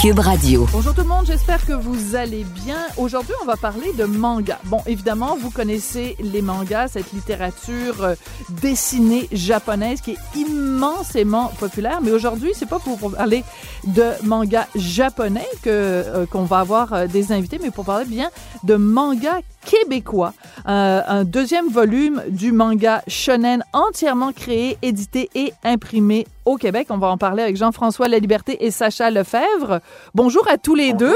Cube. Bonjour tout le monde, j'espère que vous allez bien. Aujourd'hui, on va parler de manga. Bon, évidemment, vous connaissez les mangas, cette littérature euh, dessinée japonaise qui est immensément populaire, mais aujourd'hui, c'est pas pour parler de manga japonais que euh, qu'on va avoir euh, des invités, mais pour parler bien de manga québécois, un deuxième volume du manga shonen entièrement créé, édité et imprimé au Québec. On va en parler avec Jean-François Laliberté et Sacha Lefebvre. Bonjour à tous les deux.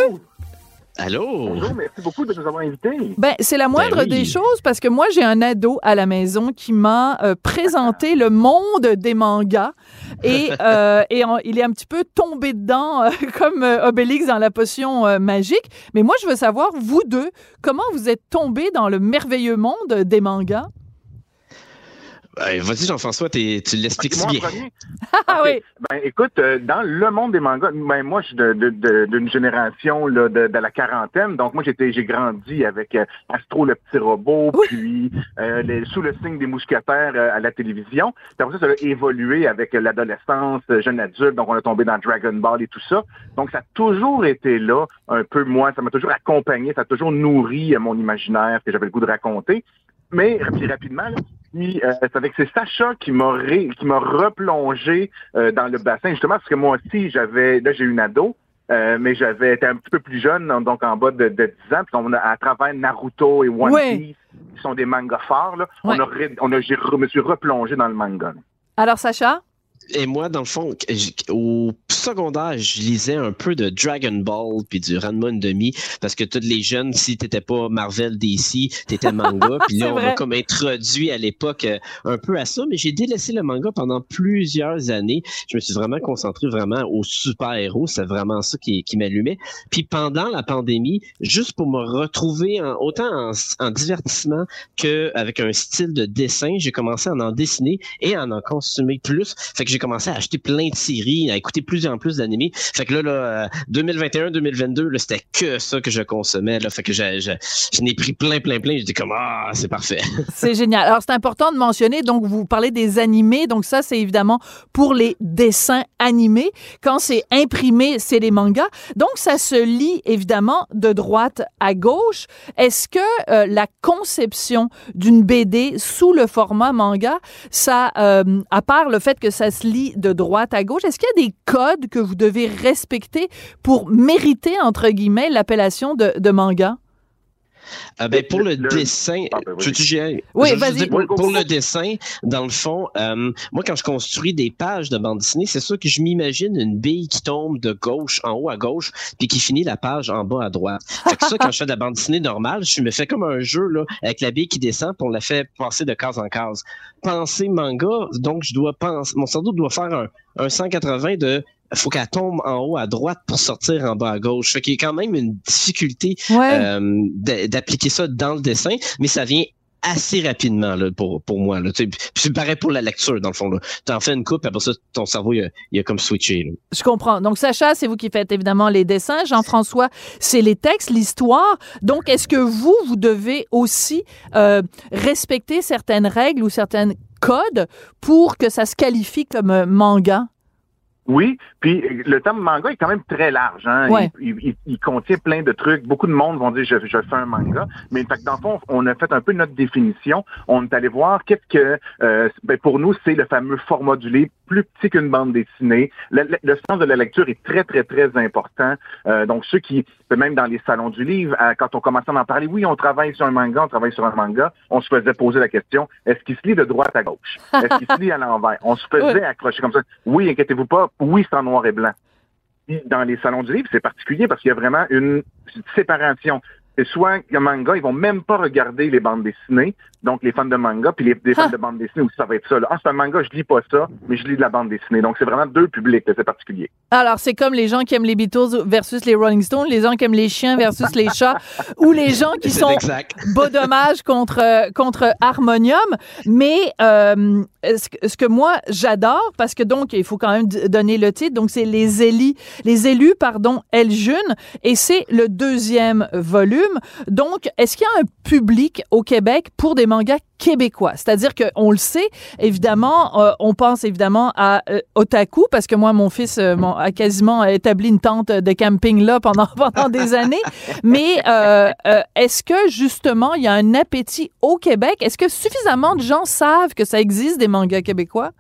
Allô? Bonjour, merci beaucoup de nous avoir invités. Ben, c'est la moindre Ben oui. des choses parce que moi, j'ai un ado à la maison qui m'a euh, présenté le monde des mangas et, euh, et en- il est un petit peu tombé dedans euh, comme euh, Obélix dans la potion euh, magique. Mais moi, je veux savoir, vous deux, comment vous êtes tombés dans le merveilleux monde des mangas? Euh, Vas-y, Jean-François, tu l'expliques si bien. premier? Ah oui, Ben, écoute, euh, dans le monde des mangas, ben, moi, je suis de- de- de- d'une génération là, de, de la quarantaine. Donc, moi, j'ai grandi avec euh, Astro le petit robot, Oui. puis euh, les- sous le signe des mousquetaires euh, à la télévision. Puis après ça, ça a évolué avec euh, l'adolescence, euh, jeune adulte. Donc, on a tombé dans Dragon Ball et tout ça. Donc, ça a toujours été là, un peu moi. Ça m'a toujours accompagné, ça a toujours nourri euh, mon imaginaire que j'avais le goût de raconter. Mais puis rapidement, là, puis, euh, c'est avec c'est Sacha qui m'a ré- qui m'a replongé euh, dans le bassin justement parce que moi aussi j'avais là j'ai une ado euh, mais j'avais été un petit peu plus jeune donc en bas de, de 10 ans puis on a à travers Naruto et One. Piece qui sont des mangas forts là, on a ré- on a re- me suis replongé dans le manga. là. alors Sacha? Et moi, dans le fond, au secondaire, je lisais un peu de Dragon Ball puis du Ranma demi parce que tous les jeunes, si t'étais pas Marvel DC, t'étais manga. Puis là, on m'a comme introduit à l'époque euh, un peu à ça, mais j'ai délaissé le manga pendant plusieurs années. Je me suis vraiment concentré vraiment aux super-héros. C'est vraiment ça qui, qui m'allumait. Puis pendant la pandémie, juste pour me retrouver en- autant en, en divertissement que avec un style de dessin, j'ai commencé à en dessiner et à en consommer plus. Fait que j'ai commencé à acheter plein de séries, à écouter plus en plus d'animés. Fait que là, là 2021-2022, là, c'était que ça que je consommais. Là. Fait que je, je, je n'ai pris plein, plein, plein. J'étais comme, ah, c'est parfait. C'est génial. Alors, c'est important de mentionner, donc, vous parlez des animés. Donc, ça, c'est évidemment pour les dessins animés. Quand c'est imprimé, c'est les mangas. Donc, ça se lit, évidemment, de droite à gauche. Est-ce que euh, la conception d'une BD sous le format manga, ça, euh, à part le fait que ça se de droite à gauche, est-ce qu'il y a des codes que vous devez respecter pour mériter, entre guillemets, l'appellation de manga? Euh, ben, pour le, Le- dessin, Ah, ben, tu- Oui, vas-y. pour, le dessin, dans le fond, euh, moi, quand je construis des pages de bande dessinée, c'est sûr que je m'imagine une bille qui tombe de gauche en haut à gauche, puis qui finit la page en bas à droite. Fait que ça, quand je fais de la bande dessinée normale, je me fais comme un jeu là, avec la bille qui descend, puis on la fait passer de case en case. Penser manga, donc je dois penser, mon cerveau doit faire un, un 180 de faut qu'elle tombe en haut à droite pour sortir en bas à gauche. Fait qu'il y a quand même une difficulté Ouais. euh, d'a- d'appliquer ça dans le dessin, mais ça vient assez rapidement là, pour, pour moi. Là, c'est pareil pour la lecture, dans le fond. Tu en fais une coupe, après ça, ton cerveau, il a, a comme switché. Je comprends. Donc, Sacha, c'est vous qui faites évidemment les dessins. Jean-François, c'est les textes, l'histoire. Donc, est-ce que vous, vous devez aussi euh, respecter certaines règles ou certains codes pour que ça se qualifie comme euh, manga? Oui, puis le terme manga est quand même très large. Hein? Ouais. Il, il- il- il contient plein de trucs. Beaucoup de monde vont dire je, je fais un manga, mais fait que dans le fond, on a fait un peu notre définition. On est allé voir qu'est-ce que euh, ben, pour nous c'est le fameux format du livre, plus petit qu'une bande dessinée. Le, le- le sens de la lecture est très très très important. Euh, donc ceux qui même dans les salons du livre, euh, quand on commençait à en parler, oui, on travaille sur un manga, on travaille sur un manga, on se faisait poser la question est-ce qu'il se lit de droite à gauche? Est-ce qu'il se lit à l'envers? On se faisait accrocher comme ça. Oui, inquiétez-vous pas. Oui, c'est en noir et blanc. Dans les salons du livre, c'est particulier parce qu'il y a vraiment une séparation. Soit un manga, ils vont même pas regarder les bandes dessinées, donc les fans de manga, puis les, les fans Ah. de bande dessinée aussi, ça va être ça. là. Ah, c'est un manga, je lis pas ça, mais je lis de la bande dessinée. Donc, c'est vraiment deux publics, c'est particulier. Alors, c'est comme les gens qui aiment les Beatles versus les Rolling Stones, les gens qui aiment les chiens versus les chats, ou les gens qui sont exact. beau dommage contre euh, contre Harmonium, mais euh, ce, que- moi j'adore parce que donc il faut quand même donner le titre donc c'est les élus les élus pardon El June et c'est le deuxième volume. Donc est-ce qu'il y a un public au Québec pour des mangas québécois. C'est-à-dire qu'on le sait, évidemment, euh, on pense évidemment à euh, Otaku, parce que moi, mon fils euh, a quasiment établi une tente de camping là pendant, pendant des années. Mais est-ce que, justement, il y a un appétit au Québec? Est-ce que suffisamment de gens savent que ça existe des mangas québécois?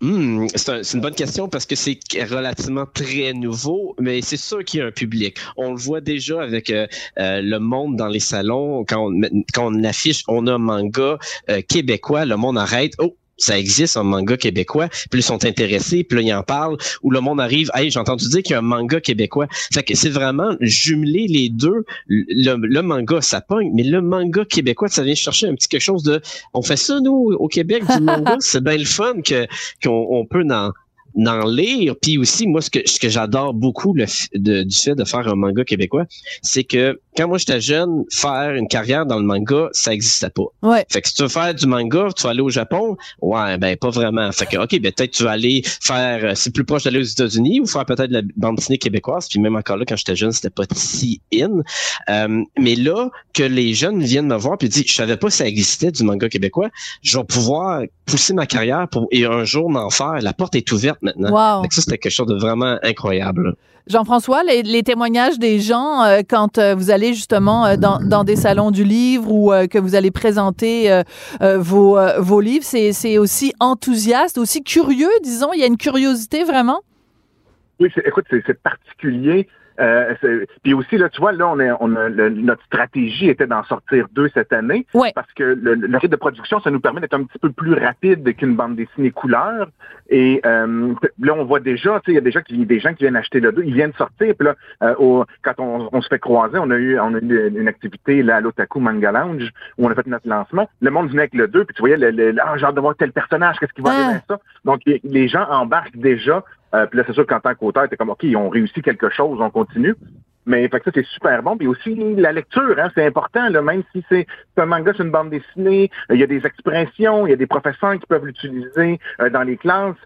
Hmm, c'est une bonne question parce que c'est relativement très nouveau, mais c'est sûr qu'il y a un public. On le voit déjà avec euh, euh, le monde dans les salons quand on, quand on affiche, on a un manga euh, québécois, le monde arrête. Oh, ça existe un manga québécois, puis ils sont intéressés, puis là ils en parlent, ou le monde arrive, hey, j'ai entendu dire qu'il y a un manga québécois. Fait que c'est vraiment jumeler les deux. Le, manga, ça pogne, mais le manga québécois, ça vient chercher un petit quelque chose de, on fait ça nous au Québec du manga, c'est bien le fun que qu'on peut en d'en lire. Puis aussi, moi, ce que, ce que j'adore beaucoup le de, du fait de faire un manga québécois, c'est que quand moi j'étais jeune, faire une carrière dans le manga, ça n'existait pas. Ouais. Fait que si tu veux faire du manga, tu vas aller au Japon, ouais, ben pas vraiment. Fait que ok, ben peut-être tu vas aller faire, euh, c'est plus proche d'aller aux États-Unis ou faire peut-être la bande dessinée québécoise. Puis même encore là, quand j'étais jeune, c'était pas si in. Euh, mais là que les jeunes viennent me voir puis disent, je savais pas si ça existait du manga québécois, je vais pouvoir pousser ma carrière pour et un jour m'en faire. La porte est ouverte maintenant. ça, c'était quelque chose de vraiment incroyable. Jean-François, les, témoignages des gens euh, quand euh, vous allez justement euh, dans, des salons du livre ou que vous allez présenter vos, vos livres, c'est aussi enthousiaste, aussi curieux, disons? Il y a une curiosité vraiment? Oui, écoute, c'est particulier. Euh, puis aussi, là, tu vois, là, on, est, on a, notre stratégie était d'en sortir deux cette année. Parce que le, rythme de production, ça nous permet d'être un petit peu plus rapide qu'une bande dessinée couleur. Et euh, là, on voit déjà, tu sais, il y a déjà qui, des gens qui viennent acheter le deux, ils viennent sortir. Puis là, euh, quand on, se fait croiser, on a eu, on a eu une, activité là, à l'Otaku Manga Lounge où on a fait notre lancement. Le monde venait avec le 2, puis tu voyais le, le, ah, genre de voir tel personnage, qu'est-ce qui va arriver à ça? Donc, les gens embarquent déjà euh, puis là, c'est sûr qu'en tant qu'auteur, t'es comme, OK, ils ont réussi quelque chose, on continue. Mais fait que ça, c'est super bon. Puis aussi, la lecture, hein, c'est important, là, même si c'est un manga, c'est une bande dessinée, euh, il y a des expressions, il y a des professeurs qui peuvent l'utiliser euh, dans les classes.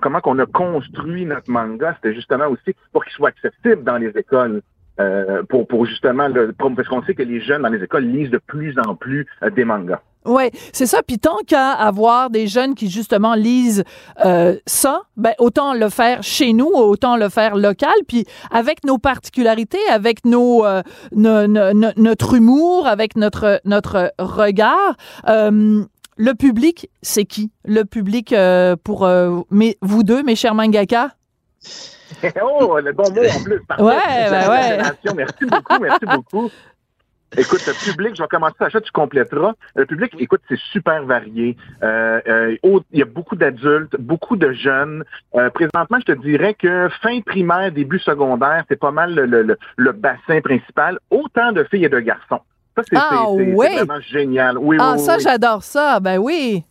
comment qu'on a construit notre manga, c'était justement aussi pour qu'il soit accessible dans les écoles. Pour, pour justement, le, parce qu'on sait que les jeunes dans les écoles lisent de plus en plus des mangas. Oui, c'est ça. Puis tant qu'à avoir des jeunes qui justement lisent euh, ça, ben autant le faire chez nous, autant le faire local. Puis avec nos particularités, avec nos, euh, notre humour, avec notre notre regard. Euh, le public, c'est qui? Le public pour mes, vous deux, mes chers mangaka oh, le bon mot en plus. Ouais, ben ouais. Merci beaucoup, merci beaucoup. Écoute, le public, je vais commencer à ça, tu compléteras. Le public, écoute, c'est super varié. Euh, euh, il y a beaucoup d'adultes, beaucoup de jeunes. Euh, présentement, je te dirais que fin primaire, début secondaire, c'est pas mal le, le, bassin principal. Autant de filles et de garçons. Ça, c'est ah, vraiment génial. Oui, ah, ça, j'adore ça. Ben oui.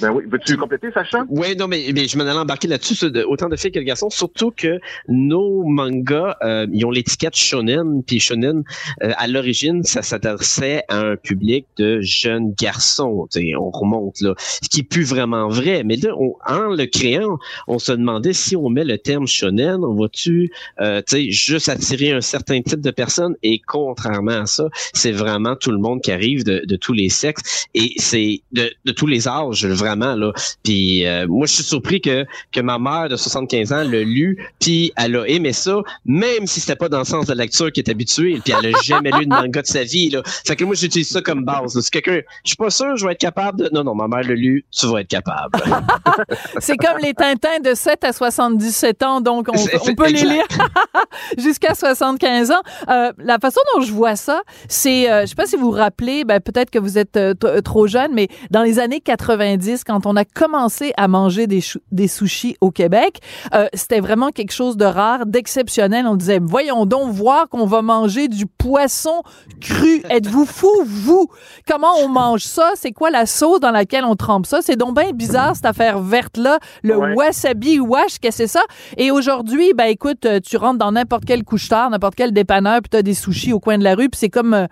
Ben oui. Veux-tu compléter, Sacha? Oui, non, mais, mais je m'en allais embarquer là-dessus, autant de filles que de garçons, surtout que nos mangas, euh, ils ont l'étiquette shonen, puis shonen, euh, à l'origine, ça s'adressait à un public de jeunes garçons, on remonte là, ce qui est plus vraiment vrai, mais là, en le créant, on se demandait si on met le terme shonen, on va-tu, euh, juste attirer un certain type de personnes, et contrairement à ça, c'est vraiment tout le monde qui arrive de, de tous les sexes, et c'est de, de tous les âges, vraiment là. Puis euh, moi je suis surpris que que ma mère de 75 ans l'a lu, puis elle a aimé ça, même si c'était pas dans le sens de la lecture qu'elle est habituée, puis elle a jamais lu de manga de sa vie là. Fait que moi j'utilise ça comme base. Si quelqu'un, je suis pas sûr, je vais être capable de. Non non, ma mère l'a lu, tu vas être capable. C'est comme les Tintins de 7 à 77 ans, donc on, peut les lire jusqu'à 75 ans. Euh, la façon dont je vois ça, c'est, euh, je sais pas si vous vous rappelez, ben, peut-être que vous êtes trop jeune, mais dans les années 90 quand on a commencé à manger des, des sushis au Québec, euh, c'était vraiment quelque chose de rare, d'exceptionnel. On disait, voyons donc voir qu'on va manger du poisson cru. Êtes-vous fou, vous? Comment on mange ça? C'est quoi la sauce dans laquelle on trempe ça? C'est donc bien bizarre, cette affaire verte-là. Le wasabi wash, qu'est-ce que c'est ça? Et aujourd'hui, ben écoute, euh, tu rentres dans n'importe quel couche-tard, n'importe quel dépanneur, puis tu as des sushis au coin de la rue, puis c'est comme, euh,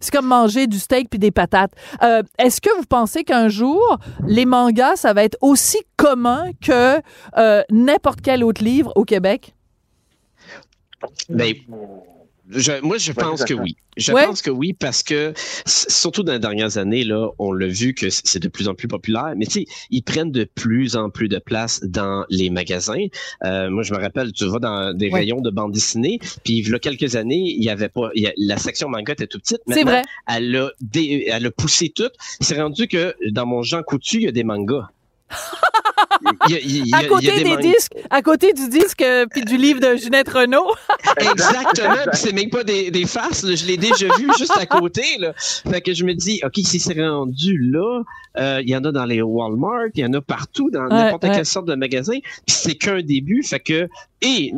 c'est comme manger du steak puis des patates. Est-ce que vous pensez qu'un jour, les mangas, ça va être aussi commun que euh, n'importe quel autre livre au Québec? Ben, moi, je pense que oui. Je pense que oui parce que surtout dans les dernières années là, on l'a vu que c'est de plus en plus populaire. Mais tu sais, ils prennent de plus en plus de place dans les magasins. Euh, moi, je me rappelle, tu vas dans des rayons de bande dessinée, puis il y a quelques années, il y avait pas, la section manga était tout petite. C'est vrai. Elle a, elle a poussé tout. C'est rendu que dans mon Jean Coutu, il y a des mangas. À côté des, disques, à côté du disque euh, puis du livre de Ginette Renault. Exactement. c'est même pas des, des farces. Je l'ai déjà vu juste à côté. Là. Fait que je me dis, ok, si c'est rendu là, euh, il y en a dans les Walmart, il y en a partout dans n'importe quelle sorte de magasin. Puis c'est qu'un début. Fait que et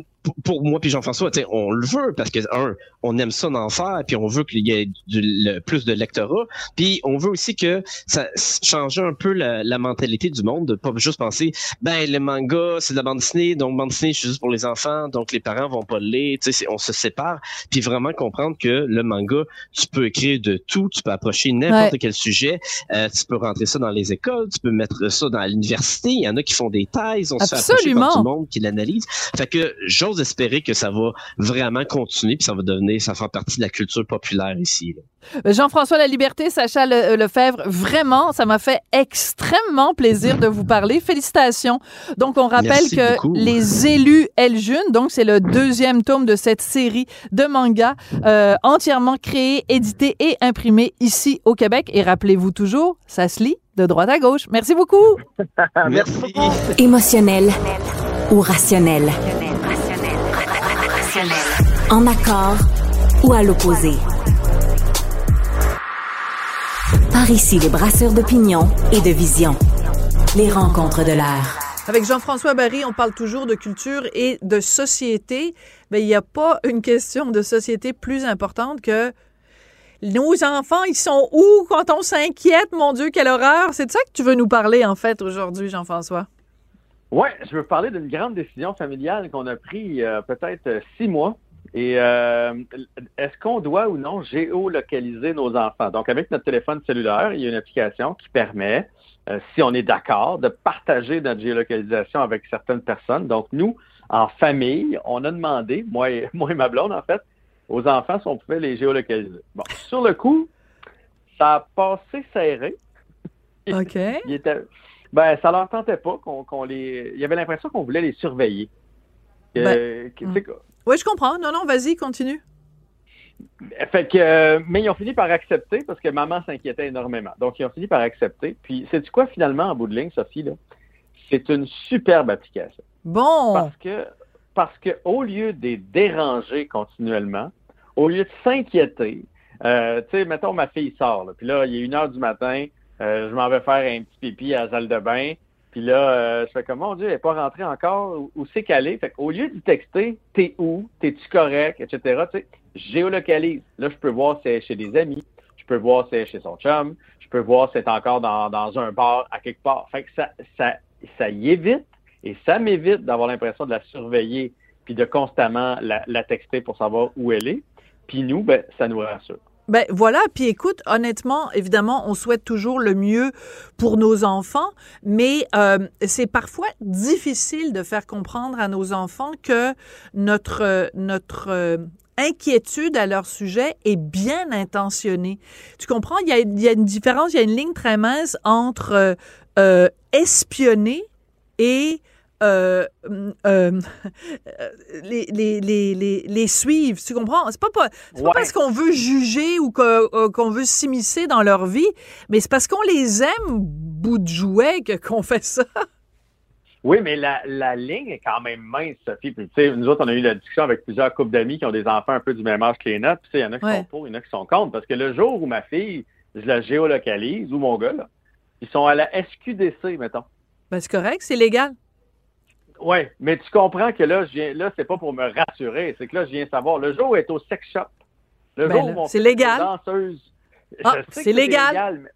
pour moi puis Jean-François, on le veut parce que un, on aime ça d'en faire, puis on veut qu'il y ait du, plus de lectorat, puis on veut aussi que ça change un peu la, mentalité du monde, de pas juste penser, ben le manga c'est de la bande dessinée, donc bande dessinée c'est juste pour les enfants, donc les parents vont pas le lire, on se sépare, puis vraiment comprendre que le manga, tu peux écrire de tout, tu peux approcher n'importe quel sujet, euh, tu peux rentrer ça dans les écoles, tu peux mettre ça dans l'université, il y en a qui font des thèses, on se fait approcher par du monde qui l'analyse, fait que j'ose espérer que ça va vraiment continuer, puis ça va devenir, ça fera partie de la culture populaire ici. Euh, Jean-François La Liberté, Sacha euh, Lefebvre, vraiment, ça m'a fait extrêmement plaisir de vous parler. Félicitations. Donc, on rappelle que Les élus Eljune, donc c'est le deuxième tome de cette série de mangas euh, entièrement créé, édité et imprimé ici au Québec. Et rappelez-vous toujours, ça se lit de droite à gauche. Merci beaucoup. Merci. Émotionnel ou rationnel? En accord ou à l'opposé. Par ici, les brasseurs d'opinion et de vision. Les rencontres de l'air. Avec Jean-François Barry, on parle toujours de culture et de société, mais il n'y a pas une question de société plus importante que nos enfants, ils sont où quand on s'inquiète? Mon Dieu, quelle horreur! C'est de ça que tu veux nous parler, en fait, aujourd'hui, Jean-François? Oui, je veux parler d'une grande décision familiale qu'on a prise a peut-être six mois. Et euh, est-ce qu'on doit ou non géolocaliser nos enfants? Donc, avec notre téléphone cellulaire, il y a une application qui permet, euh, si on est d'accord, de partager notre géolocalisation avec certaines personnes. Donc, nous, en famille, on a demandé, moi et, moi et ma blonde, en fait, aux enfants si on pouvait les géolocaliser. Bon, sur le coup, ça a passé serré. OK. il était, ben, ça leur tentait pas qu'on les. Il y avait l'impression qu'on voulait les surveiller. Ben, hmm. Oui, je comprends. Non, non, vas-y, continue. Fait que, euh, mais ils ont fini par accepter parce que maman s'inquiétait énormément. Donc, ils ont fini par accepter. Puis, c'est quoi finalement en bout de ligne, Sophie? Là? C'est une superbe application. Bon. Parce que, parce que au lieu de les déranger continuellement, au lieu de s'inquiéter, euh, tu sais, mettons, ma fille sort, puis là, il est une heure du matin, euh, je m'en vais faire un petit pipi à la salle de bain, puis là, euh, je fais comme, mon Dieu, elle n'est pas rentrée encore, où, c'est qu'elle est? Fait qu'au lieu de texter, t'es où, t'es-tu correct, etc., tu géolocalise. Là, je peux voir si elle chez des amis, je peux voir si elle chez son chum, je peux voir si elle est encore dans, dans un bar à quelque part. Fait que ça, ça, ça y évite et ça m'évite d'avoir l'impression de la surveiller puis de constamment la, la texter pour savoir où elle est. Puis nous, ben, ça nous rassure. Ben voilà, puis écoute, honnêtement, évidemment, on souhaite toujours le mieux pour nos enfants, mais euh, c'est parfois difficile de faire comprendre à nos enfants que notre notre euh, inquiétude à leur sujet est bien intentionnée. Tu comprends? Il y a, y a une différence, il y a une ligne très mince entre euh, espionner et euh, euh, les, les, les, les, suivre. Tu comprends? C'est pas, pas, pas parce qu'on veut juger ou euh, qu'on veut s'immiscer dans leur vie, mais c'est parce qu'on les aime, bout de jouet, qu'on fait ça. Oui, mais la, la ligne est quand même mince, Sophie. Puis, nous autres, on a eu la discussion avec plusieurs couples d'amis qui ont des enfants un peu du même âge que les nôtres. Il y en a qui sont pour, il y en a qui sont contre. Parce que le jour où ma fille, je la géolocalise, ou mon gars, là, ils sont à la SQDC, mettons. Ben, c'est correct, c'est légal. Oui, mais tu comprends que là, je viens, là, c'est pas pour me rassurer, c'est que là, je viens savoir. Le jour où est au sex shop, le ben jour où c'est légal. danseuse, ah, c'est légal.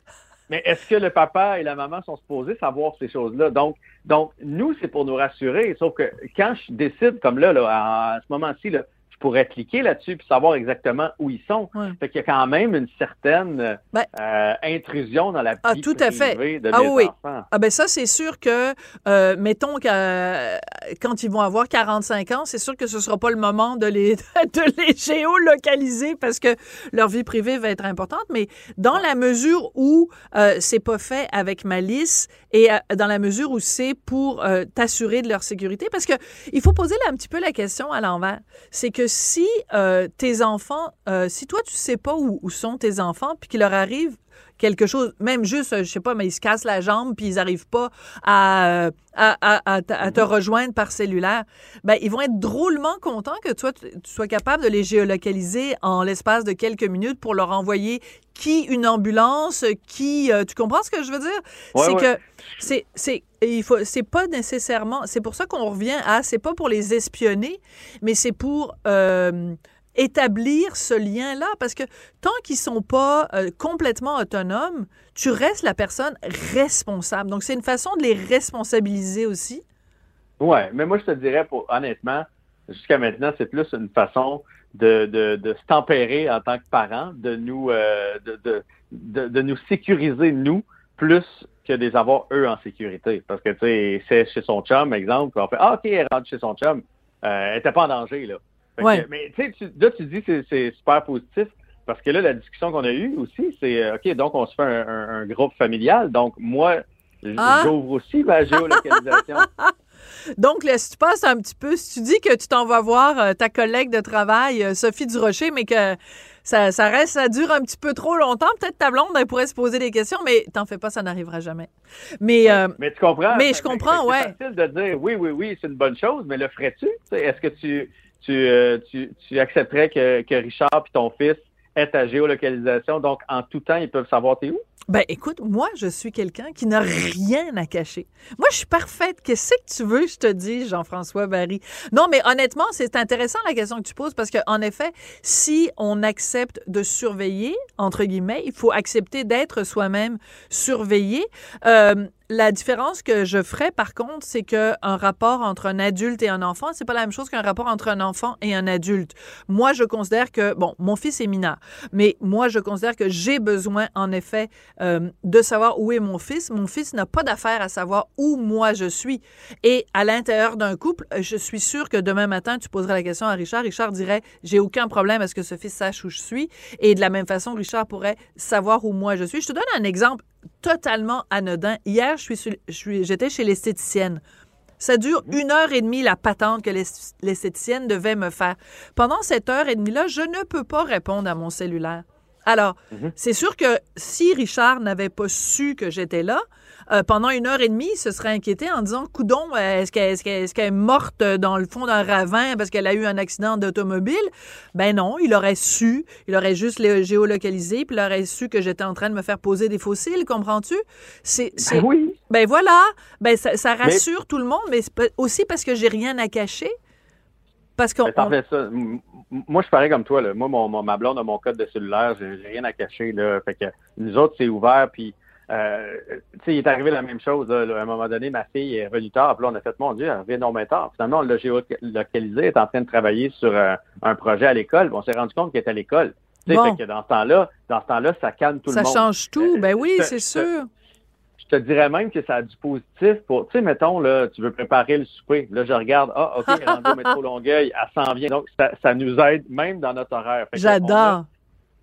mais, est-ce que le papa et la maman sont supposés savoir ces choses-là? Donc, donc, nous, c'est pour nous rassurer. Sauf que quand je décide, comme là, là à ce moment-ci, pourrais cliquer là-dessus puis savoir exactement où ils sont. Fait qu'il y a quand même une certaine ben euh, intrusion dans la ah, vie tout à fait. de ah, oui. enfants. Ah ben ça, c'est sûr que, euh, mettons que euh, quand ils vont avoir 45 ans, c'est sûr que ce sera pas le moment de les, de les géolocaliser parce que leur vie privée va être importante, mais dans la mesure où c'est pas fait avec malice et dans la mesure où c'est pour t'assurer de leur sécurité, parce que il faut poser là un petit peu la question à l'envers. C'est que si tes enfants, si toi tu sais pas où, où sont tes enfants, puis qu'il leur arrive quelque chose, même juste, je sais pas, mais ils se cassent la jambe puis ils n'arrivent pas à, à, à, te rejoindre par cellulaire, ben, ils vont être drôlement contents que toi, tu sois capable de les géolocaliser en l'espace de quelques minutes pour leur envoyer qui une ambulance, qui... Euh, tu comprends ce que je veux dire? c'est que c'est... c'est il faut c'est pas nécessairement c'est pour ça qu'on revient à c'est pas pour les espionner mais c'est pour euh, établir ce lien-là parce que tant qu'ils sont pas euh, complètement autonomes, tu restes la personne responsable. Donc c'est une façon de les responsabiliser aussi. Ouais, mais moi je te dirais honnêtement, jusqu'à maintenant, c'est plus une façon de, de, de, se tempérer en tant que parents, de nous euh, de, de, de, nous sécuriser nous plus que de les avoir eux en sécurité. Parce que tu sais, c'est chez son chum, exemple, on fait Ah, ok, elle rentre chez son chum, euh, elle n'était pas en danger là mais tu sais, là, tu dis que c'est super positif. Parce que là, la discussion qu'on a eue aussi, c'est euh, OK, donc on se fait un, groupe familial. Donc, moi, ah! j'ouvre aussi ma géolocalisation. Donc, si tu passes un petit peu, si tu dis que tu t'en vas voir euh, ta collègue de travail, euh, Sophie Durocher, mais que ça, ça, reste, ça dure un petit peu trop longtemps, peut-être ta blonde, elle pourrait se poser des questions, mais t'en fais pas, ça n'arrivera jamais. Mais, mais tu comprends? Mais je comprends, ouais. C'est facile de dire oui, oui, oui, c'est une bonne chose, mais le ferais-tu? Est-ce que tu tu, euh, tu, tu, accepterais que, que Richard et ton fils aient ta géolocalisation, donc en tout temps, ils peuvent savoir t'es où? Ben écoute, moi, je suis quelqu'un qui n'a rien à cacher. Moi, je suis parfaite. Qu'est-ce que tu veux, je te dis, Jean-François Barry? Non, mais honnêtement, c'est intéressant la question que tu poses parce qu'en effet, si on accepte de surveiller, entre guillemets, il faut accepter d'être soi-même surveillé. Euh, la différence que je ferais, par contre, c'est qu'un rapport entre un adulte et un enfant, c'est pas la même chose qu'un rapport entre un enfant et un adulte. Moi, je considère que, bon, mon fils est mineur, mais moi, je considère que j'ai besoin, en effet, euh, de savoir où est mon fils. Mon fils n'a pas d'affaire à savoir où moi je suis. Et à l'intérieur d'un couple, je suis sûre que demain matin, tu poserais la question à Richard. Richard dirait, j'ai aucun problème à ce que ce fils sache où je suis. Et de la même façon, Richard pourrait savoir où moi je suis. Je te donne un exemple totalement anodin. Hier, je suis, j'étais chez l'esthéticienne. Ça dure mmh. une heure et demie la patente que l'esthéticienne devait me faire. Pendant cette heure et demie-là, je ne peux pas répondre à mon cellulaire. Alors, mmh c'est sûr que si Richard n'avait pas su que j'étais là, euh, pendant une heure et demie, il se serait inquiété en disant Coudon, euh, est-ce qu'elle est, est, morte dans le fond d'un ravin parce qu'elle a eu un accident d'automobile? Ben non, il aurait su, il aurait juste les géolocalisé, puis il aurait su que j'étais en train de me faire poser des fossiles, comprends-tu? C'est ben oui. Ben voilà, ben ça, rassure tout le monde, mais aussi parce que j'ai rien à cacher. Parce qu'on. Moi, je pareil comme toi. Là. Moi, mon, ma blonde a mon code de cellulaire, j'ai rien à cacher. Là. Fait que nous autres, c'est ouvert, puis euh, il est arrivé la même chose. À un moment donné, ma fille est revenue tard. Puis là, on a fait, mon Dieu, elle revient non tard. Finalement, on l'a géolocalisé, elle est en train de travailler sur euh, un projet à l'école. on s'est rendu compte qu'elle est à l'école. Bon. que dans ce temps-là, dans ce temps-là, ça calme tout le monde. Ça change tout. ben oui, c'est sûr. Je te dirais même que ça a du positif pour, tu sais, mettons, là, tu veux préparer le souper. Là, je regarde, ah, OK, est au métro Longueuil, elle s'en vient. Donc, ça, ça, nous aide même dans notre horaire. J'adore.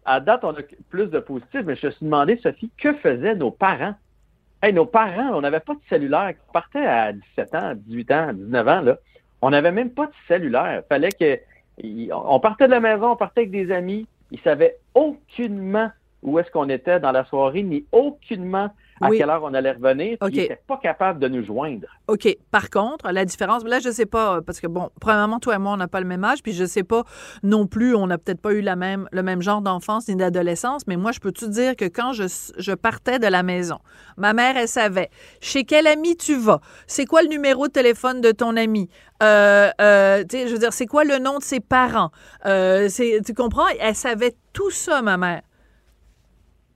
À date, on a plus de positif, mais je me suis demandé, Sophie, que faisaient nos parents? Hey, nos parents, on n'avait pas de cellulaire. On partait à 17 ans, 18 ans, 19 ans, là. On n'avait même pas de cellulaire. Fallait que. On partait de la maison, on partait avec des amis. Ils savaient aucunement où est-ce qu'on était dans la soirée, ni aucunement à quelle heure on allait revenir, puis okay. pas capable de nous joindre. OK. Par contre, la différence, là, je sais pas, parce que, bon, premièrement, toi et moi, on n'a pas le même âge, puis je sais pas non plus, on n'a peut-être pas eu la même, le même genre d'enfance ni d'adolescence, mais moi, je peux te dire que quand je, je partais de la maison, ma mère, elle savait chez quel ami tu vas, c'est quoi le numéro de téléphone de ton ami, euh, euh, je veux dire, c'est quoi le nom de ses parents, euh, tu comprends? Elle savait tout ça, ma mère.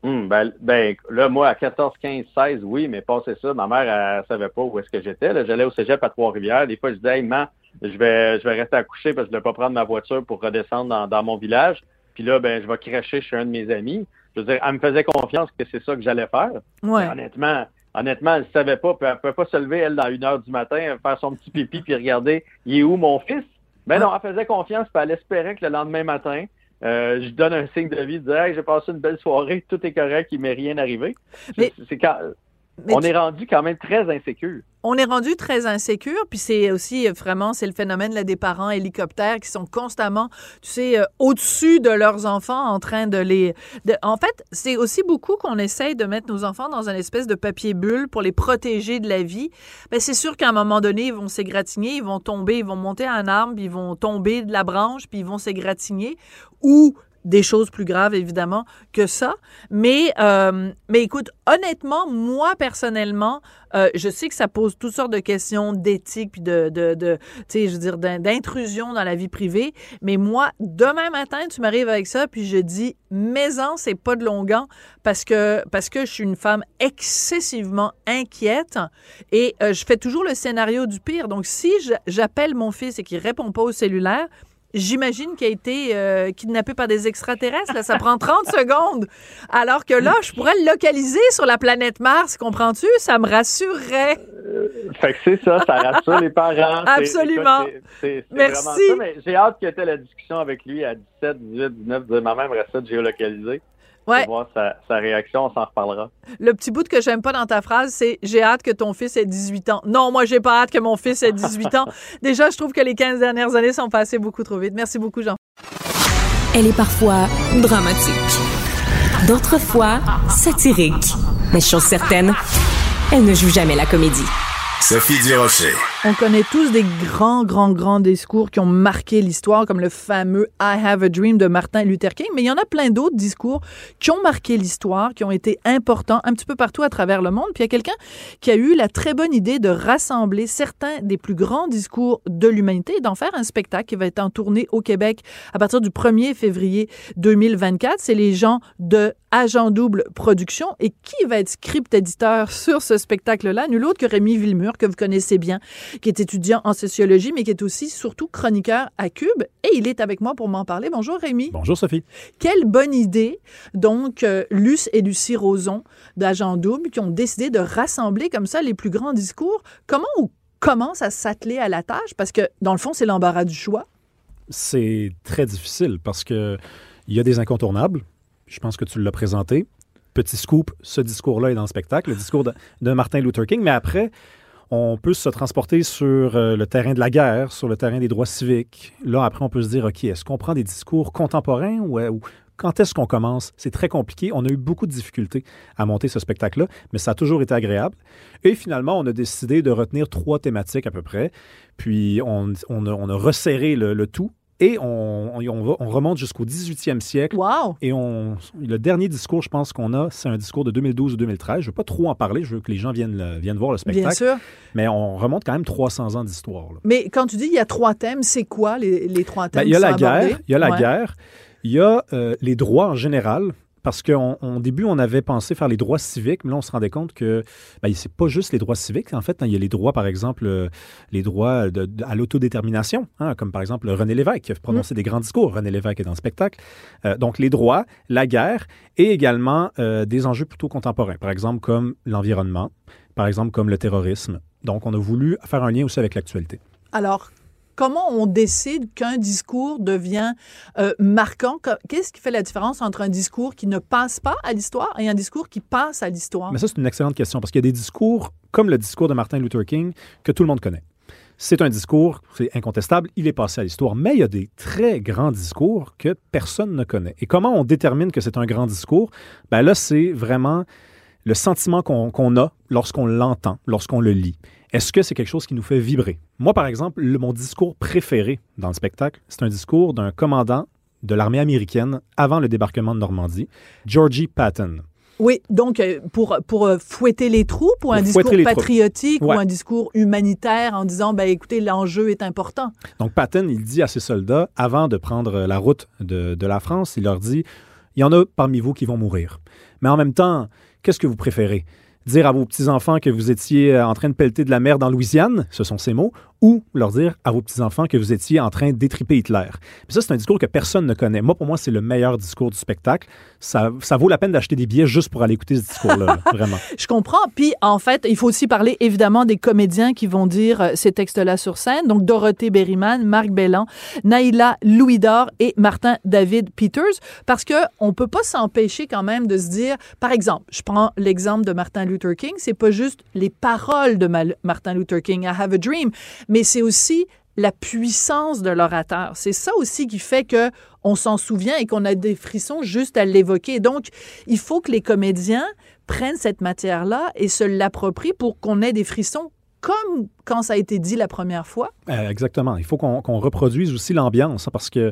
Hum, ben, ben, là, moi, à 14, 15, 16, oui, mais passé ça, ma mère, elle, savait pas où est-ce que j'étais. J'allais au cégep à Trois-Rivières. Des fois, je disais, hey, maman, je vais, je vais rester à coucher parce que je ne vais pas prendre ma voiture pour redescendre dans, mon village. Puis là, ben, je vais cracher chez un de mes amis. Je veux dire, elle me faisait confiance que c'est ça que j'allais faire. Ouais. honnêtement, honnêtement, elle ne savait pas, elle ne pouvait pas se lever, elle, dans une heure du matin, faire son petit pipi, puis regarder, il est où mon fils? Ben non, elle faisait confiance, puis elle espérait que le lendemain matin, euh, je donne un signe de vie, de dire hey, j'ai passé une belle soirée, tout est correct, il m'est rien arrivé. C'est quand on est rendu quand même très insécure. On est rendu très insécure, puis c'est aussi euh, vraiment c'est le phénomène là, des parents hélicoptères qui sont constamment, tu sais, euh, au-dessus de leurs enfants en train de les. En fait, c'est aussi beaucoup qu'on essaye de mettre nos enfants dans une espèce de papier bulle pour les protéger de la vie. Ben, c'est sûr qu'à un moment donné, ils vont s'égratigner, ils vont tomber, ils vont monter à un arbre, puis ils vont tomber de la branche, puis ils vont s'égratigner, ou des choses plus graves, évidemment, que ça. Mais, euh, mais écoute, honnêtement, moi, personnellement, euh, je sais que ça pose toutes sortes de questions d'éthique, puis de, de, de tu sais, je veux dire, d'intrusion dans la vie privée. Mais moi, demain matin, tu m'arrives avec ça, puis je dis, maison, c'est pas de longan, parce que, parce que je suis une femme excessivement inquiète, et euh, je fais toujours le scénario du pire. Donc, si j'appelle mon fils et qu'il répond pas au cellulaire, j'imagine qu'il a été euh, kidnappé par des extraterrestres. ça prend 30 secondes. Alors que là, je pourrais le localiser sur la planète Mars, comprends-tu? Ça me rassurerait. Euh, fait que c'est ça, ça rassure les parents. Absolument. C'est Merci. Ça, mais j'ai hâte que tu la discussion avec lui à 17, 18, 19, de ma mère reste ça de géolocaliser. Ouais. voir sa, réaction, on s'en reparlera. Le petit bout que j'aime pas dans ta phrase, c'est j'ai hâte que ton fils ait 18 ans. Non, moi, j'ai pas hâte que mon fils ait 18 ans. Déjà, je trouve que les 15 dernières années sont passées beaucoup trop vite. Merci beaucoup, Jean. Elle est parfois dramatique, d'autres fois satirique. Mais chose certaine, elle ne joue jamais la comédie. Sophie Durocher. On connaît tous des grands, grands, grands discours qui ont marqué l'histoire, comme le fameux I Have a Dream de Martin Luther King, mais il y en a plein d'autres discours qui ont marqué l'histoire, qui ont été importants un petit peu partout à travers le monde. Puis il y a quelqu'un qui a eu la très bonne idée de rassembler certains des plus grands discours de l'humanité et d'en faire un spectacle qui va être en tournée au Québec à partir du 1er février 2024. C'est les gens de Agent Double Production. Et qui va être script-éditeur sur ce spectacle-là? Nul autre que Rémi Villemur, que vous connaissez bien, qui est étudiant en sociologie, mais qui est aussi surtout chroniqueur à Cube. Et il est avec moi pour m'en parler. Bonjour Rémi. Bonjour Sophie. Quelle bonne idée. Donc, euh, Luce et Lucie Roson d'Agent Double qui ont décidé de rassembler comme ça les plus grands discours. Comment on commence à s'atteler à la tâche? Parce que, dans le fond, c'est l'embarras du choix. C'est très difficile parce que il y a des incontournables. Je pense que tu l'as présenté. Petit scoop, ce discours-là est dans le spectacle, le discours de, de Martin Luther King. Mais après, on peut se transporter sur euh, le terrain de la guerre, sur le terrain des droits civiques. Là, après, on peut se dire, OK, est-ce qu'on prend des discours contemporains ou, euh, quand est-ce qu'on commence? C'est très compliqué. On a eu beaucoup de difficultés à monter ce spectacle-là, mais ça a toujours été agréable. Et finalement, on a décidé de retenir trois thématiques à peu près. Puis, on, a, resserré le tout et on, on, remonte jusqu'au 18e siècle. Wow! Et on, le dernier discours, je pense qu'on a, c'est un discours de 2012 ou 2013. Je ne veux pas trop en parler, je veux que les gens viennent, viennent voir le spectacle. Bien sûr. Mais on remonte quand même 300 ans d'histoire. Mais quand tu dis il y a trois thèmes, c'est quoi les, les trois ben, thèmes? il y a la guerre, il y a la guerre, il y a euh, les droits en général, parce qu'au début, on avait pensé faire les droits civiques, mais là, on se rendait compte que ben, c'est pas juste les droits civiques. En fait, hein, il y a les droits, par exemple, euh, les droits à l'autodétermination, hein, comme par exemple René Lévesque qui a prononcé mm. des grands discours. René Lévesque est dans le spectacle. Euh, donc, les droits, la guerre et également euh, des enjeux plutôt contemporains, par exemple comme l'environnement, par exemple comme le terrorisme. Donc, on a voulu faire un lien aussi avec l'actualité. Alors, comment on décide qu'un discours devient euh, marquant? Qu'est-ce qui fait la différence entre un discours qui ne passe pas à l'histoire et un discours qui passe à l'histoire? Mais ça, c'est une excellente question parce qu'il y a des discours, comme le discours de Martin Luther King, que tout le monde connaît. C'est un discours, c'est incontestable, il est passé à l'histoire, mais il y a des très grands discours que personne ne connaît. Et comment on détermine que c'est un grand discours? Ben là, c'est vraiment le sentiment qu'on a lorsqu'on l'entend, lorsqu'on le lit. Est-ce que c'est quelque chose qui nous fait vibrer? Moi, par exemple, mon discours préféré dans le spectacle, c'est un discours d'un commandant de l'armée américaine avant le débarquement de Normandie, Georgie Patton. Oui, donc euh, pour, pour euh, fouetter les troupes ou un discours patriotique ou un discours humanitaire en disant, ben, écoutez, l'enjeu est important? Donc Patton, il dit à ses soldats, avant de prendre la route de, de la France, il leur dit, il y en a parmi vous qui vont mourir. Mais en même temps, qu'est-ce que vous préférez? Dire à vos petits-enfants que vous étiez euh, en train de pelleter de la mer dans Louisiane, ce sont ces mots, ou leur dire à vos petits-enfants que vous étiez en train d'étriper Hitler. Puis ça, c'est un discours que personne ne connaît. Moi, pour moi, c'est le meilleur discours du spectacle. Ça, ça vaut la peine d'acheter des billets juste pour aller écouter ce discours-là, vraiment. Je comprends. Puis, en fait, il faut aussi parler évidemment des comédiens qui vont dire euh, ces textes-là sur scène. Donc, Dorothée Berryman, Marc Bellan, Naïla Louis-Dor et Martin David Peters. Parce que on peut pas s'empêcher quand même de se dire, par exemple, je prends l'exemple de Martin Luther King, c'est pas juste les paroles de Martin Luther King, I have a dream, mais c'est aussi la puissance de l'orateur. C'est ça aussi qui fait que on s'en souvient et qu'on a des frissons juste à l'évoquer. Donc, il faut que les comédiens prennent cette matière-là et se l'approprient pour qu'on ait des frissons comme quand ça a été dit la première fois. Euh, exactement. Il faut qu'on reproduise aussi l'ambiance hein, parce que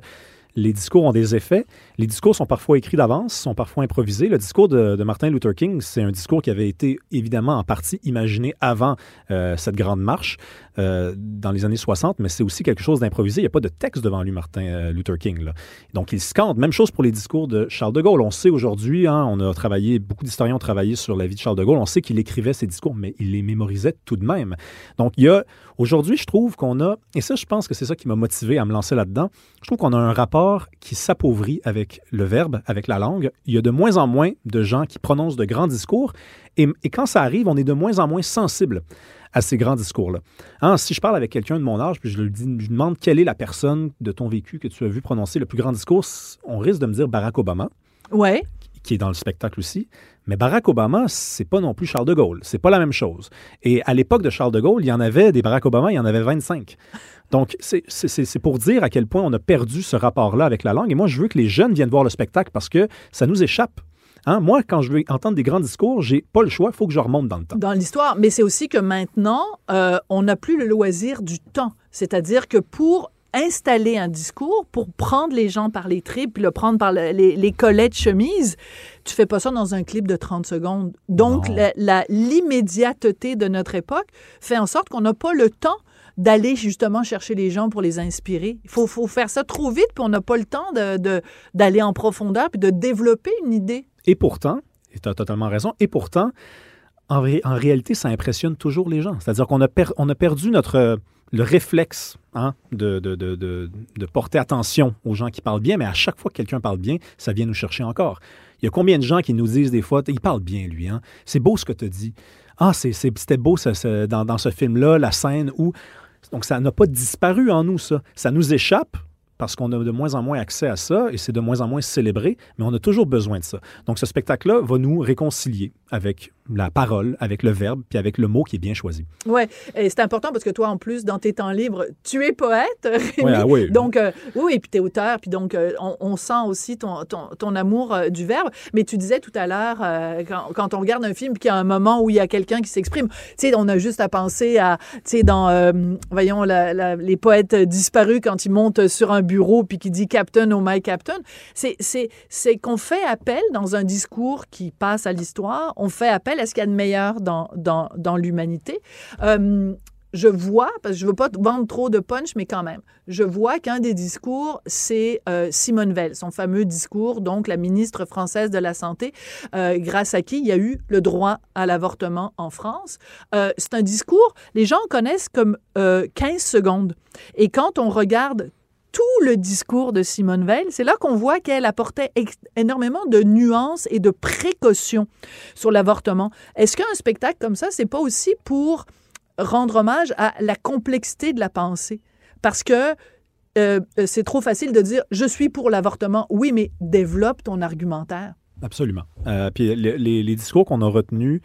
les discours ont des effets. Les discours sont parfois écrits d'avance, sont parfois improvisés. Le discours de, Martin Luther King, c'est un discours qui avait été évidemment en partie imaginé avant euh, cette grande marche euh, dans les années 60, mais c'est aussi quelque chose d'improvisé. Il n'y a pas de texte devant lui, Martin euh, Luther King. Donc, il scande. Même chose pour les discours de Charles de Gaulle. On sait aujourd'hui, hein, on a travaillé, beaucoup d'historiens ont travaillé sur la vie de Charles de Gaulle. On sait qu'il écrivait ses discours, mais il les mémorisait tout de même. Donc, il y a, aujourd'hui, je trouve qu'on a, et ça, je pense que c'est ça qui m'a motivé à me lancer là-dedans, je trouve qu'on a un rapport qui s'appauvrit avec le verbe, avec la langue. Il y a de moins en moins de gens qui prononcent de grands discours, et, et quand ça arrive, on est de moins en moins sensible à ces grands discours-là. Hein, si je parle avec quelqu'un de mon âge, puis je lui, demande quelle est la personne de ton vécu que tu as vu prononcer le plus grand discours, on risque de me dire Barack Obama. Ouais. Qui est dans le spectacle aussi. Mais Barack Obama, c'est pas non plus Charles de Gaulle. C'est pas la même chose. Et à l'époque de Charles de Gaulle, il y en avait des Barack Obama, il y en avait 25. Donc, c'est pour dire à quel point on a perdu ce rapport-là avec la langue. Et moi, je veux que les jeunes viennent voir le spectacle parce que ça nous échappe. Hein? Moi, quand je veux entendre des grands discours, j'ai pas le choix, il faut que je remonte dans le temps. Dans l'histoire, mais c'est aussi que maintenant, euh, on n'a plus le loisir du temps. C'est-à-dire que pour installer un discours, pour prendre les gens par les tripes, puis le prendre par les, les, collets de chemise, tu fais pas ça dans un clip de 30 secondes. Donc, l'immédiateté de notre époque fait en sorte qu'on n'a pas le temps d'aller justement chercher les gens pour les inspirer. Il faut, faut, faire ça trop vite, puis on n'a pas le temps d'aller de, en profondeur, puis de développer une idée. Et pourtant, tu as totalement raison, et pourtant, en, en, réalité, ça impressionne toujours les gens. C'est-à-dire qu'on a, on a perdu notre, le réflexe hein, de, de, de, porter attention aux gens qui parlent bien, mais à chaque fois que quelqu'un parle bien, ça vient nous chercher encore. Il y a combien de gens qui nous disent des fois, il parle bien, lui, hein? c'est beau ce que tu dis. Ah, c'était beau dans, dans, ce film-là, la scène où... Donc, ça n'a pas disparu en nous, ça. Ça nous échappe, parce qu'on a de moins en moins accès à ça et c'est de moins en moins célébré, mais on a toujours besoin de ça. Donc ce spectacle-là va nous réconcilier avec la parole, avec le verbe, puis avec le mot qui est bien choisi. Oui, et c'est important parce que toi, en plus, dans tes temps libres, tu es poète. Ouais, ah oui. Donc, euh, oui, et puis tu es auteur, puis donc euh, on, sent aussi ton, ton, amour euh, du verbe. Mais tu disais tout à l'heure, quand, quand, on regarde un film, qu'il y a un moment où il y a quelqu'un qui s'exprime, tu sais, on a juste à penser à, tu sais, dans, voyons, les poètes disparus quand ils montent sur un bureau, puis qui dit Captain, oh my Captain. C'est qu'on fait appel dans un discours qui passe à l'histoire, on fait appel à ce qu'il y a de meilleur dans, dans, dans l'humanité. Euh, je vois, parce que je veux pas vendre trop de punch, mais quand même, je vois qu'un des discours, c'est euh, Simone Veil, son fameux discours, donc la ministre française de la Santé, euh, grâce à qui il y a eu le droit à l'avortement en France. c'est un discours, les gens connaissent comme 15 secondes. Et quand on regarde tout le discours de Simone Veil, c'est là qu'on voit qu'elle apportait énormément de nuances et de précautions sur l'avortement. Est-ce qu'un spectacle comme ça, c'est pas aussi pour rendre hommage à la complexité de la pensée? Parce que euh, c'est trop facile de dire je suis pour l'avortement. Oui, mais développe ton argumentaire. Absolument. Euh, puis les, les discours qu'on a retenus,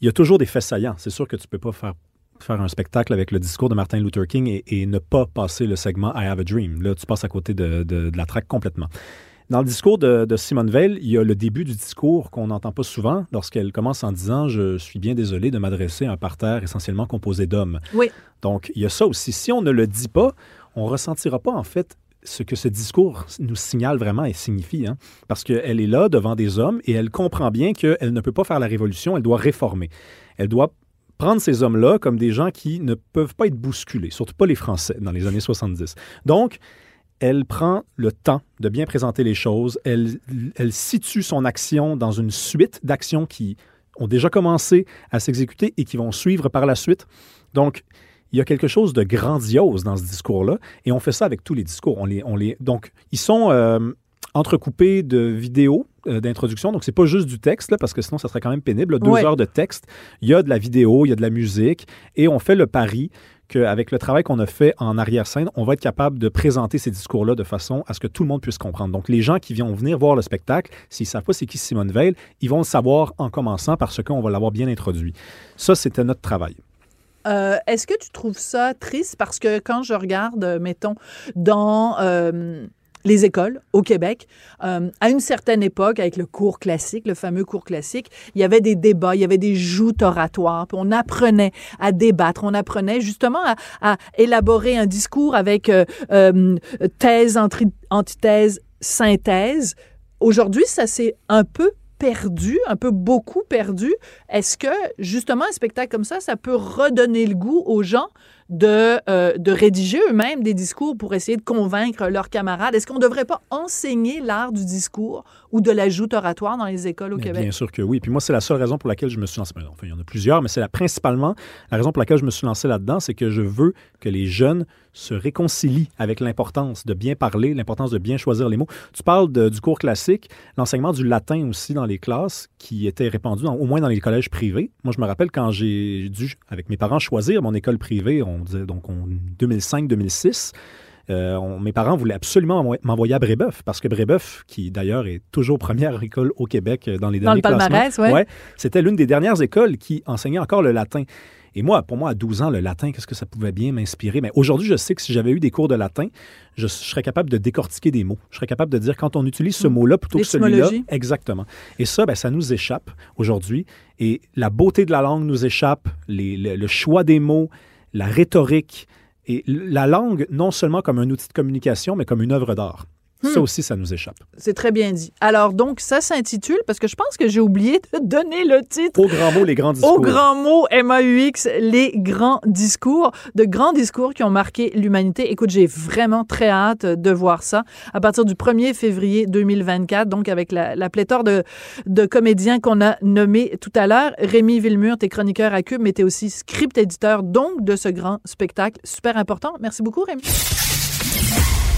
il y a toujours des faits saillants. C'est sûr que tu ne peux pas faire faire un spectacle avec le discours de Martin Luther King et, ne pas passer le segment I Have a Dream. Là, tu passes à côté de, la traque complètement. Dans le discours de, Simone Veil, il y a le début du discours qu'on n'entend pas souvent lorsqu'elle commence en disant Je suis bien désolé de m'adresser à un parterre essentiellement composé d'hommes. Oui. Donc, il y a ça aussi. Si on ne le dit pas, on ne ressentira pas, en fait, ce que ce discours nous signale vraiment et signifie. Hein? Parce qu'elle est là devant des hommes et elle comprend bien qu'elle ne peut pas faire la révolution, elle doit réformer. Elle doit prendre ces hommes-là comme des gens qui ne peuvent pas être bousculés, surtout pas les Français dans les années 70. Donc, elle prend le temps de bien présenter les choses, elle, situe son action dans une suite d'actions qui ont déjà commencé à s'exécuter et qui vont suivre par la suite. Donc, il y a quelque chose de grandiose dans ce discours-là, et on fait ça avec tous les discours. Donc, ils sont euh, entrecoupés de vidéos euh, d'introduction, donc c'est pas juste du texte, là, parce que sinon, ça serait quand même pénible. Deux Ouais. heures de texte, il y a de la vidéo, il y a de la musique, et on fait le pari qu'avec le travail qu'on a fait en arrière-scène, on va être capable de présenter ces discours-là de façon à ce que tout le monde puisse comprendre. Donc, les gens qui vont venir voir le spectacle, s'ils ne savent pas c'est qui Simone Veil, ils vont le savoir en commençant parce qu'on va l'avoir bien introduit. Ça, c'était notre travail. Euh, Est-ce que tu trouves ça triste? Parce que quand je regarde, euh, mettons, dans euh, les écoles au Québec, euh, à une certaine époque, avec le cours classique, le fameux cours classique, il y avait des débats, il y avait des joutes oratoires, on apprenait à débattre, on apprenait justement à, élaborer un discours avec euh, euh, thèse, antithèse, synthèse. Aujourd'hui, ça s'est un peu perdu, un peu beaucoup perdu. Est-ce que, justement, un spectacle comme ça, ça peut redonner le goût aux gens de, euh, de rédiger eux-mêmes des discours pour essayer de convaincre leurs camarades? Est-ce qu'on ne devrait pas enseigner l'art du discours ou de la joute oratoire dans les écoles au Mais Québec? Bien sûr que oui. Puis moi, c'est la seule raison pour laquelle je me suis lancé. Enfin, il y en a plusieurs, mais c'est la, principalement la raison pour laquelle je me suis lancé là-dedans, c'est que je veux que les jeunes se réconcilient avec l'importance de bien parler, l'importance de bien choisir les mots. Tu parles de- du cours classique, l'enseignement du latin aussi dans les classes, qui était répandu dans- au moins dans les collèges privés. Moi, je me rappelle quand j'ai dû, avec mes parents, choisir mon école privée, on disait donc en 2005-2006. Euh, on- mes parents voulaient absolument m'envoyer- à Brébeuf, parce que Brébeuf, qui d'ailleurs est toujours première école au Québec euh, dans les Dans le derniers palmarès, ouais. c'était l'une des dernières écoles qui enseignait encore le latin. Et moi, pour moi, à 12 ans, le latin, qu'est-ce que ça pouvait bien m'inspirer? Mais aujourd'hui, je sais que si j'avais eu des cours de latin, je, je serais capable de décortiquer des mots. Je serais capable de dire quand on utilise ce Mm. mot-là plutôt que celui-là. Exactement. Et ça, ben, ça nous échappe aujourd'hui. Et la beauté de la langue nous échappe, les- le, le choix des mots, la rhétorique. Et la langue, non seulement comme un outil de communication, mais comme une œuvre d'art. Ça Hmm. aussi, ça nous échappe. C'est très bien dit. Alors, donc, ça s'intitule, parce que je pense que j'ai oublié de donner le titre Au grand mot, les grands discours. Au grand mot MAUX, les grands discours, de grands discours qui ont marqué l'humanité. Écoute, j'ai vraiment très hâte de voir ça à partir du 1er février 2024, donc avec la, la pléthore de, de comédiens qu'on a nommés tout à l'heure. Rémi Villemur, t'es chroniqueur à Cube, mais t'es aussi script éditeur, donc, de ce grand spectacle super important. Merci beaucoup, Rémi.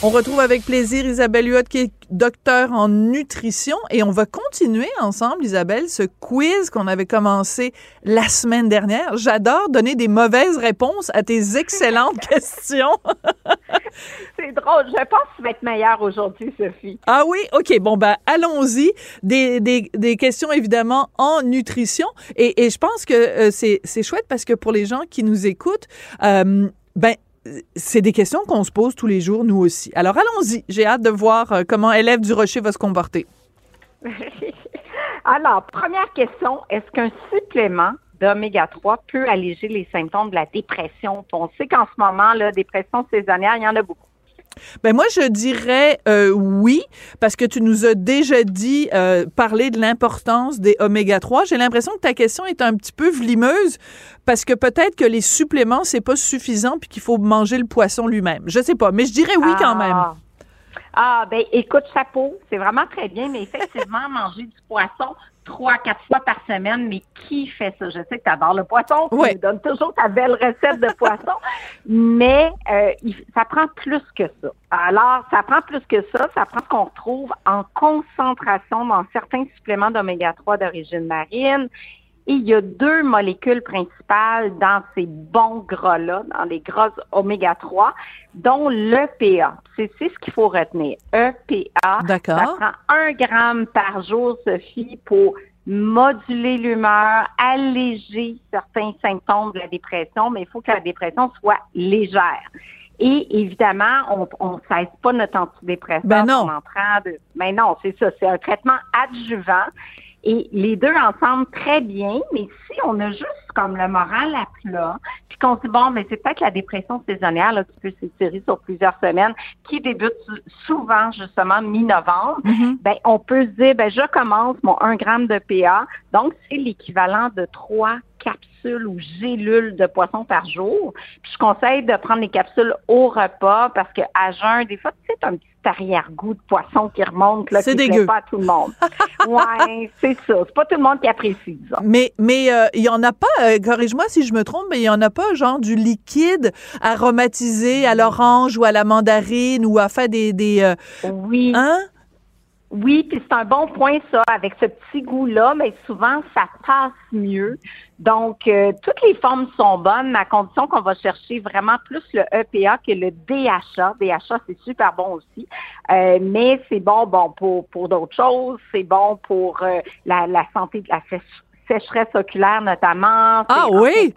On retrouve avec plaisir Isabelle Huot, qui est docteur en nutrition, et on va continuer ensemble, Isabelle, ce quiz qu'on avait commencé la semaine dernière. J'adore donner des mauvaises réponses à tes excellentes questions. C'est drôle. Je pense que tu vas être meilleure aujourd'hui, Sophie. Ah oui, ok, bon ben allons-y. Des, des, des questions évidemment en nutrition, et, et je pense que euh, c'est c'est chouette parce que pour les gens qui nous écoutent, euh, ben c'est des questions qu'on se pose tous les jours, nous aussi. Alors allons-y. J'ai hâte de voir euh, comment élève du Rocher va se comporter. Alors, première question. Est-ce qu'un supplément d'oméga 3 peut alléger les symptômes de la dépression? On sait qu'en ce moment, la dépression saisonnière, il y en a beaucoup. Ben moi, je dirais euh, oui, parce que tu nous as déjà dit euh, parler de l'importance des oméga 3. J'ai l'impression que ta question est un petit peu vlimeuse, parce que peut-être que les suppléments, c'est pas suffisant, puis qu'il faut manger le poisson lui-même. Je sais pas, mais je dirais oui quand même. Ah. Ah, ben écoute, chapeau, c'est vraiment très bien, mais effectivement, manger du poisson trois, quatre fois par semaine, mais qui fait ça? Je sais que tu adores le poisson, tu Ouais. nous donnes toujours ta belle recette de poisson, mais euh, il- ça prend plus que ça. Alors, ça prend plus que ça, ça prend ce qu'on retrouve en concentration dans certains suppléments d'oméga 3 d'origine marine. Et il y a deux molécules principales dans ces bons gras-là, dans les gras oméga 3, dont l'EPA. C'est c'est ce qu'il faut retenir. EPA. D'accord. Ça prend un gramme par jour, Sophie, pour moduler l'humeur, alléger certains symptômes de la dépression, mais il faut que la dépression soit légère. Et évidemment, on ne cesse pas notre antidépresseur Ben non. en entrant de. Mais non, c'est ça. C'est un traitement adjuvant. Et les deux ensemble très bien, mais si on a juste comme le moral à plat, puis qu'on se dit, bon, mais c'est peut-être la dépression saisonnière là, qui peut s'étirer sur plusieurs semaines, qui débute sou- souvent justement mi-novembre, Mhm. ben, on peut se dire, ben, je commence mon 1 gramme de PA, donc c'est l'équivalent de trois capsules ou gélules de poisson par jour. Puis je conseille de prendre les capsules au repas parce que à jeun, des fois, tu sais, un petit arrière-goût de poisson qui remonte, là, C'est qui dégueu. pas à tout le monde. ouais, c'est ça. C'est pas tout le monde qui apprécie, disons. Mais mais euh, il y en a pas, euh, corrige-moi si je me trompe, mais il y en a pas genre du liquide aromatisé à l'orange ou à la mandarine ou à faire des des euh, Oui. hein? Oui, puis c'est un bon point, ça, avec ce petit goût-là, mais souvent, ça passe mieux. Donc, euh, toutes les formes sont bonnes, à condition qu'on va chercher vraiment plus le EPA que le DHA. DHA, c'est super bon aussi, Euh, mais c'est bon, bon, pour, pour d'autres choses. C'est bon pour euh, la, la santé de la sécheresse oculaire, notamment. Ah oui?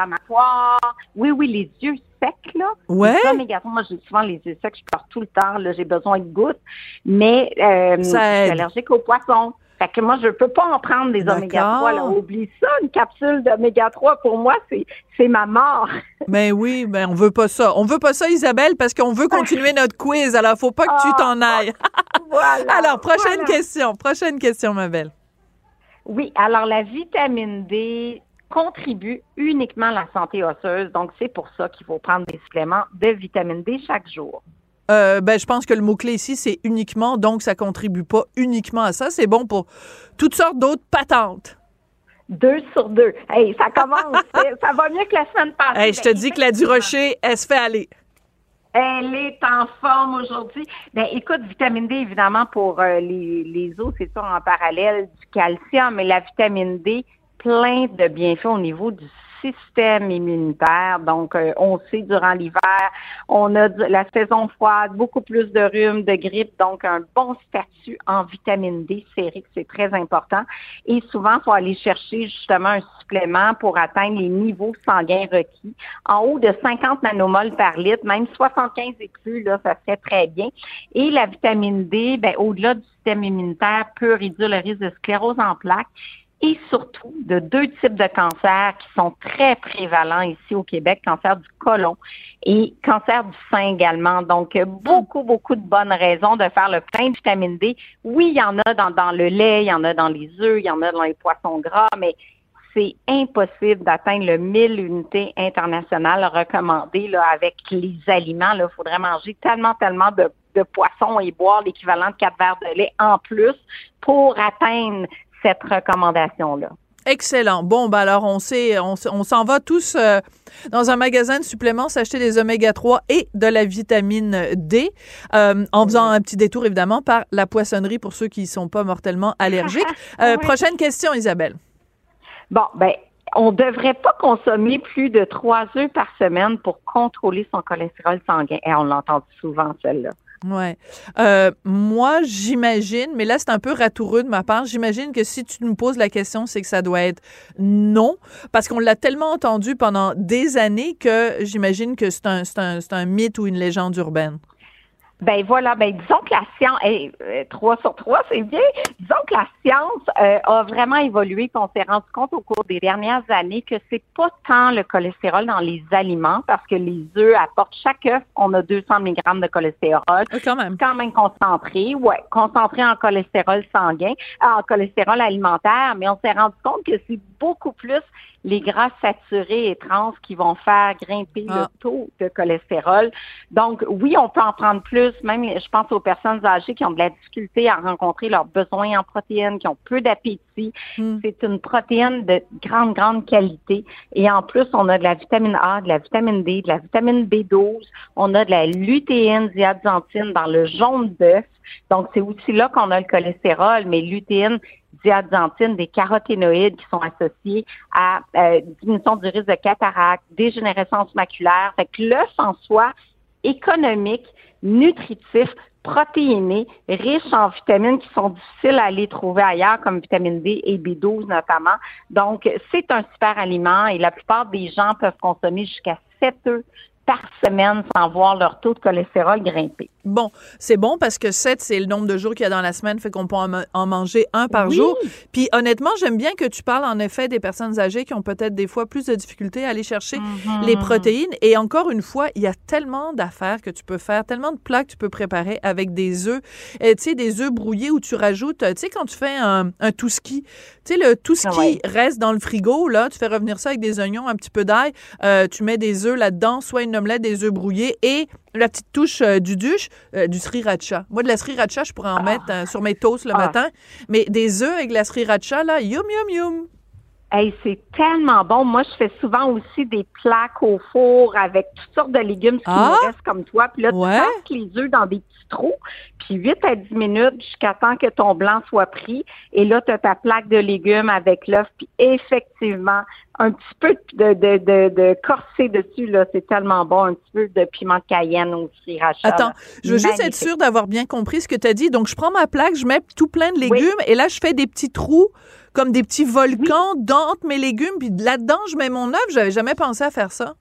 Oui, oui, les yeux secs, là. Ouais. Trois, moi, j'ai souvent les yeux secs, je pleure tout le temps, là, j'ai besoin de gouttes. Mais euh, je suis allergique aux poissons. Fait que moi, je peux pas en prendre des oméga 3. Là. Oublie ça, une capsule d'oméga 3, pour moi, c'est, c'est ma mort. Ben oui, ben on veut pas ça. On veut pas ça Isabelle parce qu'on veut continuer notre quiz. Alors faut pas que tu Ah, t'en ailles. voilà. Alors prochaine voilà. question, prochaine question ma belle. Oui, alors la vitamine D contribue uniquement à la santé osseuse. Donc, c'est pour ça qu'il faut prendre des suppléments de vitamine D chaque jour. Euh, ben, je pense que le mot-clé ici, c'est uniquement, donc ça contribue pas uniquement à ça. C'est bon pour toutes sortes d'autres patentes. Deux sur deux. Hey, ça commence. Ça va mieux que la semaine passée. Hey, je te Ben, dis que la du rocher, elle se fait aller. Elle est en forme aujourd'hui. Ben, écoute, vitamine D, évidemment, pour euh, les, les os, c'est ça en parallèle du calcium, mais la vitamine D, plein de bienfaits au niveau du système immunitaire. Donc, euh, on sait durant l'hiver, on a la saison froide, beaucoup plus de rhume, de grippe, donc un bon statut en vitamine D sérique, c'est très important. Et souvent, il faut aller chercher justement un supplément pour atteindre les niveaux sanguins requis. En haut de 50 nanomoles par litre, même 75 et là, ça serait très bien. Et la vitamine D, ben, au-delà du système immunitaire, peut réduire le risque de sclérose en plaques et surtout de deux types de cancers qui sont très prévalents ici au Québec, cancer du côlon et cancer du sein également. Donc, beaucoup, beaucoup de bonnes raisons de faire le plein de vitamine D. Oui, il y en a dans, le lait, il y en a dans les œufs, il y en a dans les poissons gras, mais c'est impossible d'atteindre le 1000 unités internationales recommandées là, avec les aliments. Il faudrait manger tellement, tellement de, de poissons et boire l'équivalent de quatre verres de lait en plus pour atteindre cette recommandation-là. Excellent. Bon, ben alors on sait, on, s'en va tous euh, dans un magasin de suppléments s'acheter des oméga 3 et de la vitamine D, euh, en faisant un petit détour évidemment par la poissonnerie pour ceux qui ne sont pas mortellement allergiques. Euh, Oui. Prochaine question, Isabelle. Bon, ben, on devrait pas consommer plus de trois œufs par semaine pour contrôler son cholestérol sanguin. Et on l'entend souvent, celle-là. Ouais. Euh, moi, j'imagine, mais là, c'est un peu ratoureux de ma part. J'imagine que si tu nous poses la question, c'est que ça doit être non, parce qu'on l'a tellement entendu pendant des années que j'imagine que c'est un, un, c'est un mythe ou une légende urbaine. Ben voilà, ben disons que la science, hey, euh, trois sur trois, c'est bien. Disons que la science euh, a vraiment évolué, qu'on s'est rendu compte au cours des dernières années que c'est pas tant le cholestérol dans les aliments, parce que les œufs apportent chaque œuf, on a 200 mg de cholestérol. Euh, quand même. quand même concentré, ouais, concentré en cholestérol sanguin, euh, en cholestérol alimentaire, mais on s'est rendu compte que c'est beaucoup plus les gras saturés et trans qui vont faire grimper Ah. le taux de cholestérol. Donc, oui, on peut en prendre plus, même, je pense aux personnes âgées qui ont de la difficulté à rencontrer leurs besoins en protéines, qui ont peu d'appétit. Hmm. C'est une protéine de grande, grande qualité. Et en plus, on a de la vitamine A, de la vitamine D, de la vitamine B12, on a de la lutéine diaxanthine dans le jaune d'œuf. Donc, c'est aussi là qu'on a le cholestérol, mais lutéine, diaxanthine, des caroténoïdes qui sont associés à euh, diminution du risque de cataracte, dégénérescence maculaire. Fait l'œuf en soi, économique, nutritif, protéiné, riche en vitamines qui sont difficiles à aller trouver ailleurs, comme vitamine D et B12 notamment. Donc, c'est un super aliment et la plupart des gens peuvent consommer jusqu'à 7 œufs par semaine sans voir leur taux de cholestérol grimper. Bon, c'est bon parce que 7, c'est le nombre de jours qu'il y a dans la semaine, fait qu'on peut en, ma- en manger un par Oui. jour. Puis honnêtement, j'aime bien que tu parles en effet des personnes âgées qui ont peut-être des fois plus de difficultés à aller chercher Mhm. les protéines. Et encore une fois, il y a tellement d'affaires que tu peux faire, tellement de plats que tu peux préparer avec des œufs. Euh, tu sais, des œufs brouillés où tu rajoutes, euh, tu sais, quand tu fais un, un touski, tu sais, le touski Ouais. reste dans le frigo, là, tu fais revenir ça avec des oignons, un petit peu d'ail, euh, tu mets des œufs là-dedans, soit une omelette, des œufs brouillés et la petite touche euh, du duche, euh, du sriracha. Moi, de la sriracha, je pourrais en Ah. mettre euh, sur mes toasts le Ah. matin. Mais des œufs avec de la sriracha, là, yum, yum, yum. Hey, c'est tellement bon. Moi, je fais souvent aussi des plaques au four avec toutes sortes de légumes qui Ah! me restent comme toi. Puis là, Ouais. tu passes les œufs dans des petits trous, puis 8 à 10 minutes jusqu'à temps que ton blanc soit pris. Et là, tu as ta plaque de légumes avec l'œuf. Puis effectivement, un petit peu de, de, de, de corsé dessus, là, c'est tellement bon. Un petit peu de piment de cayenne au sriracha. Attends, je veux juste être sûre d'avoir bien compris ce que tu as dit. Donc, je prends ma plaque, je mets tout plein de Oui. légumes et là, je fais des petits trous comme des petits volcans dans mes légumes. Puis là-dedans, je mets mon œuf. J'avais jamais pensé à faire ça.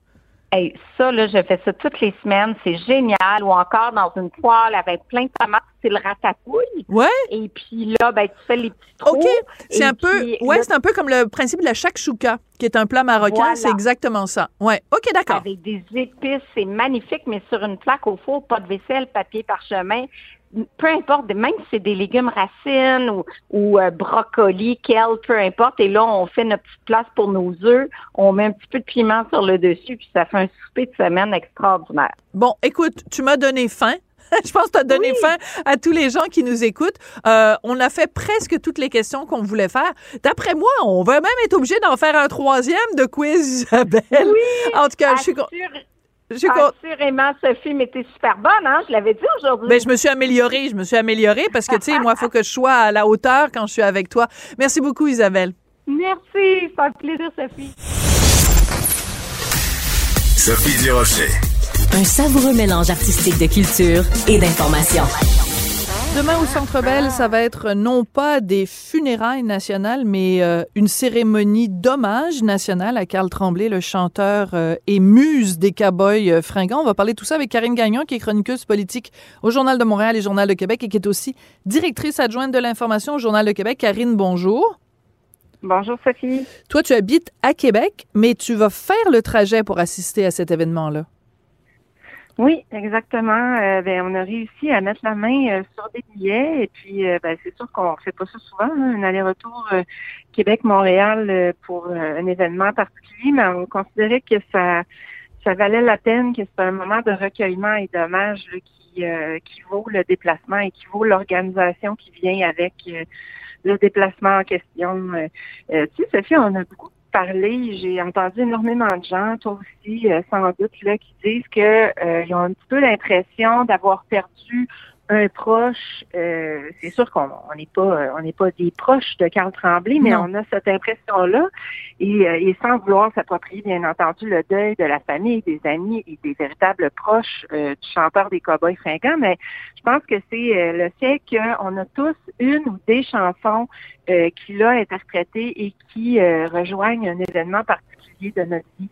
Hey, ça, là, je fais ça toutes les semaines. C'est génial. Ou encore dans une poêle avec plein de tomates, c'est le ratatouille. Ouais, Et puis là, ben, tu fais les petits trous. OK. C'est un peu, ouais, là, c'est un peu comme le principe de la shakshuka, qui est un plat marocain. Voilà. C'est exactement ça. Ouais. OK, d'accord. Avec des épices, c'est magnifique, mais sur une plaque au four, pas de vaisselle, papier parchemin. Peu importe, même si c'est des légumes racines ou, ou euh, brocoli, kale, peu importe. Et là, on fait notre petite place pour nos œufs. On met un petit peu de piment sur le dessus, puis ça fait un souper de semaine extraordinaire. Bon, écoute, tu m'as donné faim. Je pense que tu as donné Oui. faim à tous les gens qui nous écoutent. Euh, on a fait presque toutes les questions qu'on voulait faire. D'après moi, on va même être obligé d'en faire un troisième de quiz, Isabelle. Oui, En tout cas, je suis, je suis con- Assurément, Sophie, mais t'es super bonne, hein? Je l'avais dit aujourd'hui. Ben, je me suis améliorée, je me suis améliorée parce que, tu sais, moi, il faut que je sois à la hauteur quand je suis avec toi. Merci beaucoup, Isabelle. Merci, ça fait plaisir, Sophie. Sophie Durocher. Un savoureux mélange artistique de culture et d'information. Demain au Centre Bell, ça va être non pas des funérailles nationales, mais euh, une cérémonie d'hommage national à Carl Tremblay, le chanteur euh, et muse des Cowboys euh, fringants. On va parler de tout ça avec Karine Gagnon, qui est chroniqueuse politique au Journal de Montréal et Journal de Québec et qui est aussi directrice adjointe de l'information au Journal de Québec. Karine, bonjour. Bonjour, Sophie. Toi, tu habites à Québec, mais tu vas faire le trajet pour assister à cet événement-là. Oui, exactement. Euh, ben, on a réussi à mettre la main euh, sur des billets et puis euh, ben, c'est sûr qu'on fait pas ça souvent, hein, un aller-retour euh, Québec-Montréal pour un événement particulier, mais on considérait que ça ça valait la peine, que c'est un moment de recueillement et d'hommage qui, qui vaut le déplacement et qui vaut l'organisation qui vient avec le déplacement en question. Tu sais, Sophie, on a beaucoup parlé, j'ai entendu énormément de gens, toi aussi, euh, sans doute, là, qui disent que euh, ils ont un petit peu l'impression d'avoir perdu un proche. Euh, c'est sûr qu'on on n'est pas euh, on n'est pas des proches de Carl Tremblay, mais Non. on a cette impression-là. Et, euh, et sans vouloir s'approprier, bien entendu, le deuil de la famille, des amis et des véritables proches euh, du chanteur des Cowboys fringants, mais je pense que c'est euh, le fait qu'on a tous une ou des chansons euh, qu'il a interprétées et qui euh, rejoignent un événement particulier de notre vie.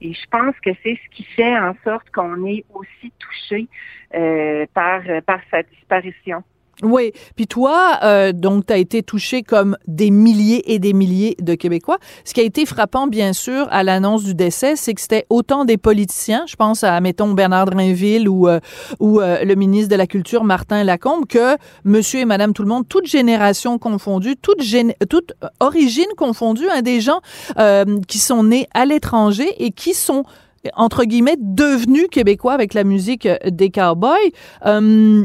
Et je pense que c'est ce qui fait en sorte qu'on est aussi touché euh, par sa disparition. Oui. Puis toi, euh, donc, tu as été touché comme des milliers et des milliers de Québécois. Ce qui a été frappant, bien sûr, à l'annonce du décès, c'est que c'était autant des politiciens, je pense à, mettons, Bernard Drinville ou, euh, ou euh, le ministre de la Culture, Martin Lacombe, que monsieur et madame tout le monde, toute génération confondue, toute, origine confondue, hein, des gens euh, qui sont nés à l'étranger et qui sont entre guillemets, devenus québécois avec la musique euh, des cowboys. Euh,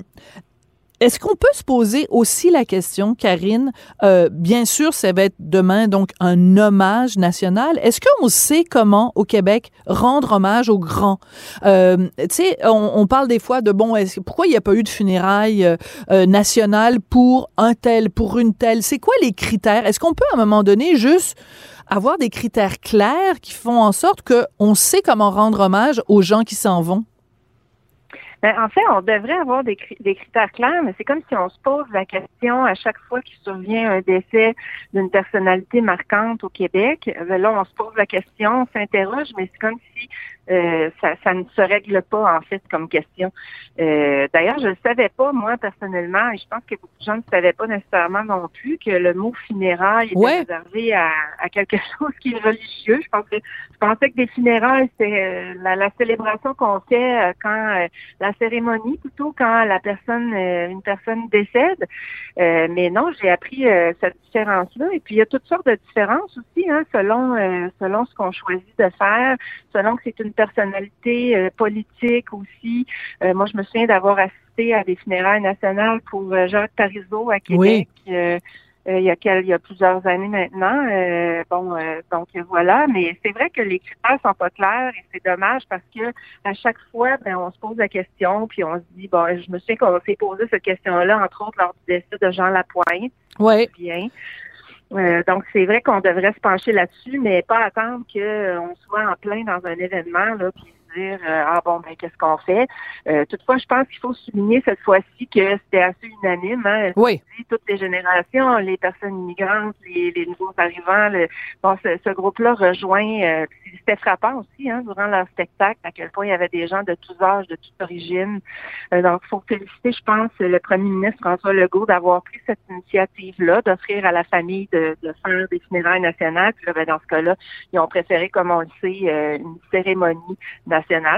est-ce qu'on peut se poser aussi la question, Karine, euh, bien sûr, ça va être demain donc un hommage national. Est-ce qu'on sait comment au Québec rendre hommage aux grands? Euh, Tu sais, on, on, parle des fois de bon, pourquoi il n'y a pas eu de funérailles euh, euh, nationales pour un tel, pour une telle? C'est quoi les critères? Est-ce qu'on peut à un moment donné juste avoir des critères clairs qui font en sorte qu'on sait comment rendre hommage aux gens qui s'en vont? Ben, en fait, on devrait avoir des, critères clairs, mais c'est comme si on se pose la question à chaque fois qu'il survient un décès d'une personnalité marquante au Québec. Ben là, on se pose la question, on s'interroge, mais c'est comme si euh, ça, ça ne se règle pas, en fait, comme question. Euh, D'ailleurs, je ne savais pas, moi, personnellement, et je pense que beaucoup de gens ne savaient pas nécessairement non plus, que le mot funérailles était Ouais. réservé à, à quelque chose qui est religieux. Je pensais, je pensais que des funérailles, c'était euh, la, la célébration qu'on fait quand la cérémonie, plutôt quand la personne, une personne décède. Euh, mais non, j'ai appris cette différence-là. Et puis, il y a toutes sortes de différences aussi, hein, selon, selon ce qu'on choisit de faire, selon que c'est une certaines personnalités euh, politiques aussi. Euh, moi, je me souviens d'avoir assisté à des funérailles nationales pour Jacques Parizeau à Québec. il, y a il y a plusieurs années maintenant. bon, donc voilà. Mais c'est vrai que les critères sont pas clairs et c'est dommage parce que à chaque fois, ben, on se pose la question puis on se dit bon, je me souviens qu'on s'est posé cette question-là entre autres lors du décès de Jean Lapointe. Oui. Bien. Euh, donc, c'est vrai qu'on devrait se pencher là-dessus, mais pas attendre qu'on soit en plein dans un événement, là, dire euh, ah bon ben qu'est-ce qu'on fait. Euh, toutefois, je pense qu'il faut souligner cette fois-ci que c'était assez unanime. Hein, oui. Toutes les générations, les personnes immigrantes, les, les nouveaux arrivants, le, bon, ce, groupe-là rejoint. Euh, c'était frappant aussi hein, durant leur spectacle à quel point il y avait des gens de tous âges, de toute origine. donc, il faut féliciter, je pense, le premier ministre François Legault d'avoir pris cette initiative-là, d'offrir à la famille de, de faire des funérailles nationales. Puis ben, dans ce cas-là, ils ont préféré, comme on le sait, une cérémonie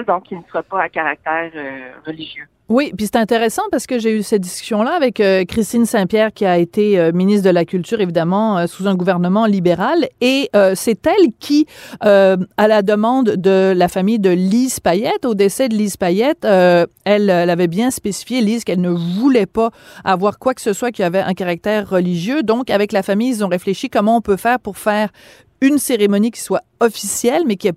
donc il ne sera pas à caractère euh, religieux. Oui, puis c'est intéressant parce que j'ai eu cette discussion-là avec euh, Christine Saint-Pierre, qui a été euh, ministre de la Culture, évidemment, sous un gouvernement libéral. Et c'est elle qui, à la demande de la famille de Lise Payette, au décès de Lise Payette, elle, elle, avait bien spécifié, Lise, qu'elle ne voulait pas avoir quoi que ce soit qui avait un caractère religieux. Donc, avec la famille, ils ont réfléchi comment on peut faire pour faire une cérémonie qui soit officielle, mais qui a,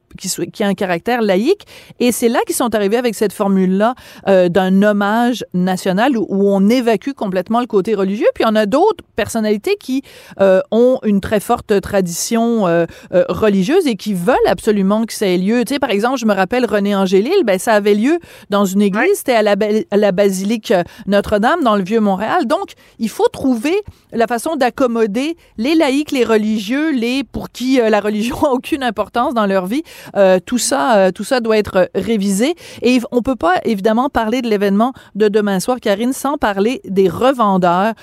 qui, a un caractère laïque. Et c'est là qu'ils sont arrivés avec cette formule-là euh, d'un hommage national où, on évacue complètement le côté religieux. Puis on a d'autres personnalités qui euh, ont une très forte tradition euh, religieuse et qui veulent absolument que ça ait lieu. Tu sais, par exemple, je me rappelle René Angélil, ben ça avait lieu dans une église, c'était à la, à la basilique Notre-Dame dans le vieux Montréal. Donc, il faut trouver la façon d'accommoder les laïcs, les religieux, les pour qui euh, la religion a aucune importance dans leur vie. Euh, tout ça, euh, tout ça doit être révisé. Et on peut pas évidemment parler de l'événement de demain soir, Karine, sans parler des revendeurs.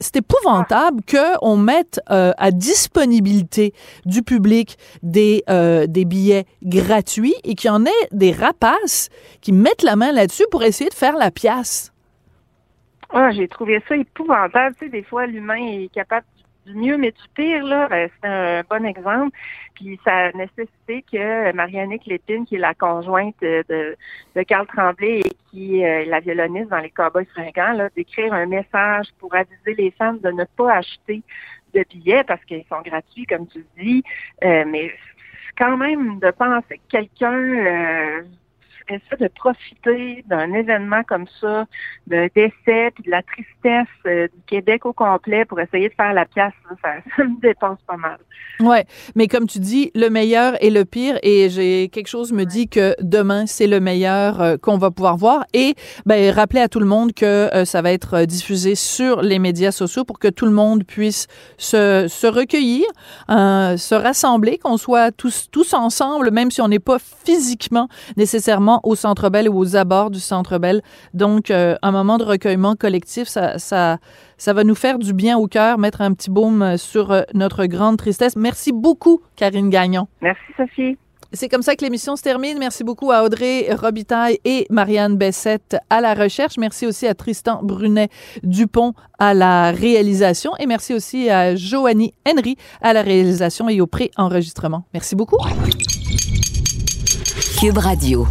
c'est épouvantable que on mette à disponibilité du public des des billets gratuits et qu'il y en ait des rapaces qui mettent la main là-dessus pour essayer de faire la pièce. Ah, j'ai trouvé ça épouvantable. Tu sais, des fois, l'humain est capable du mieux, mais du pire, là, ben, c'est un bon exemple. Puis ça a nécessité que Marianne Lépine, qui est la conjointe de, de Carl Tremblay et qui est la violoniste dans les Cowboys fringants, d'écrire un message pour aviser les femmes de ne pas acheter de billets parce qu'ils sont gratuits, comme tu dis. Euh, mais quand même de penser que quelqu'un euh, ça de profiter d'un événement comme ça, d'un décès, puis de la tristesse euh, du Québec au complet pour essayer de faire la pièce, ça, me dépense pas mal. Ouais, mais comme tu dis, le meilleur et le pire, et j'ai quelque chose me dit que demain c'est le meilleur euh, qu'on va pouvoir voir. Et ben rappeler à tout le monde que euh, ça va être diffusé sur les médias sociaux pour que tout le monde puisse se, se recueillir, se rassembler, qu'on soit tous tous ensemble, même si on n'est pas physiquement nécessairement au Centre Bell ou aux abords du Centre Bell. Donc, euh, un moment de recueillement collectif, ça, ça, ça va nous faire du bien au cœur, mettre un petit baume sur euh, notre grande tristesse. Merci beaucoup, Karine Gagnon. Merci, Sophie. C'est comme ça que l'émission se termine. Merci beaucoup à Audrey Robitaille et Marianne Bessette à la recherche. Merci aussi à Tristan Brunet-Dupont à la réalisation. Et merci aussi à Joanie Henry à la réalisation et au pré-enregistrement. Merci beaucoup. Cube Radio.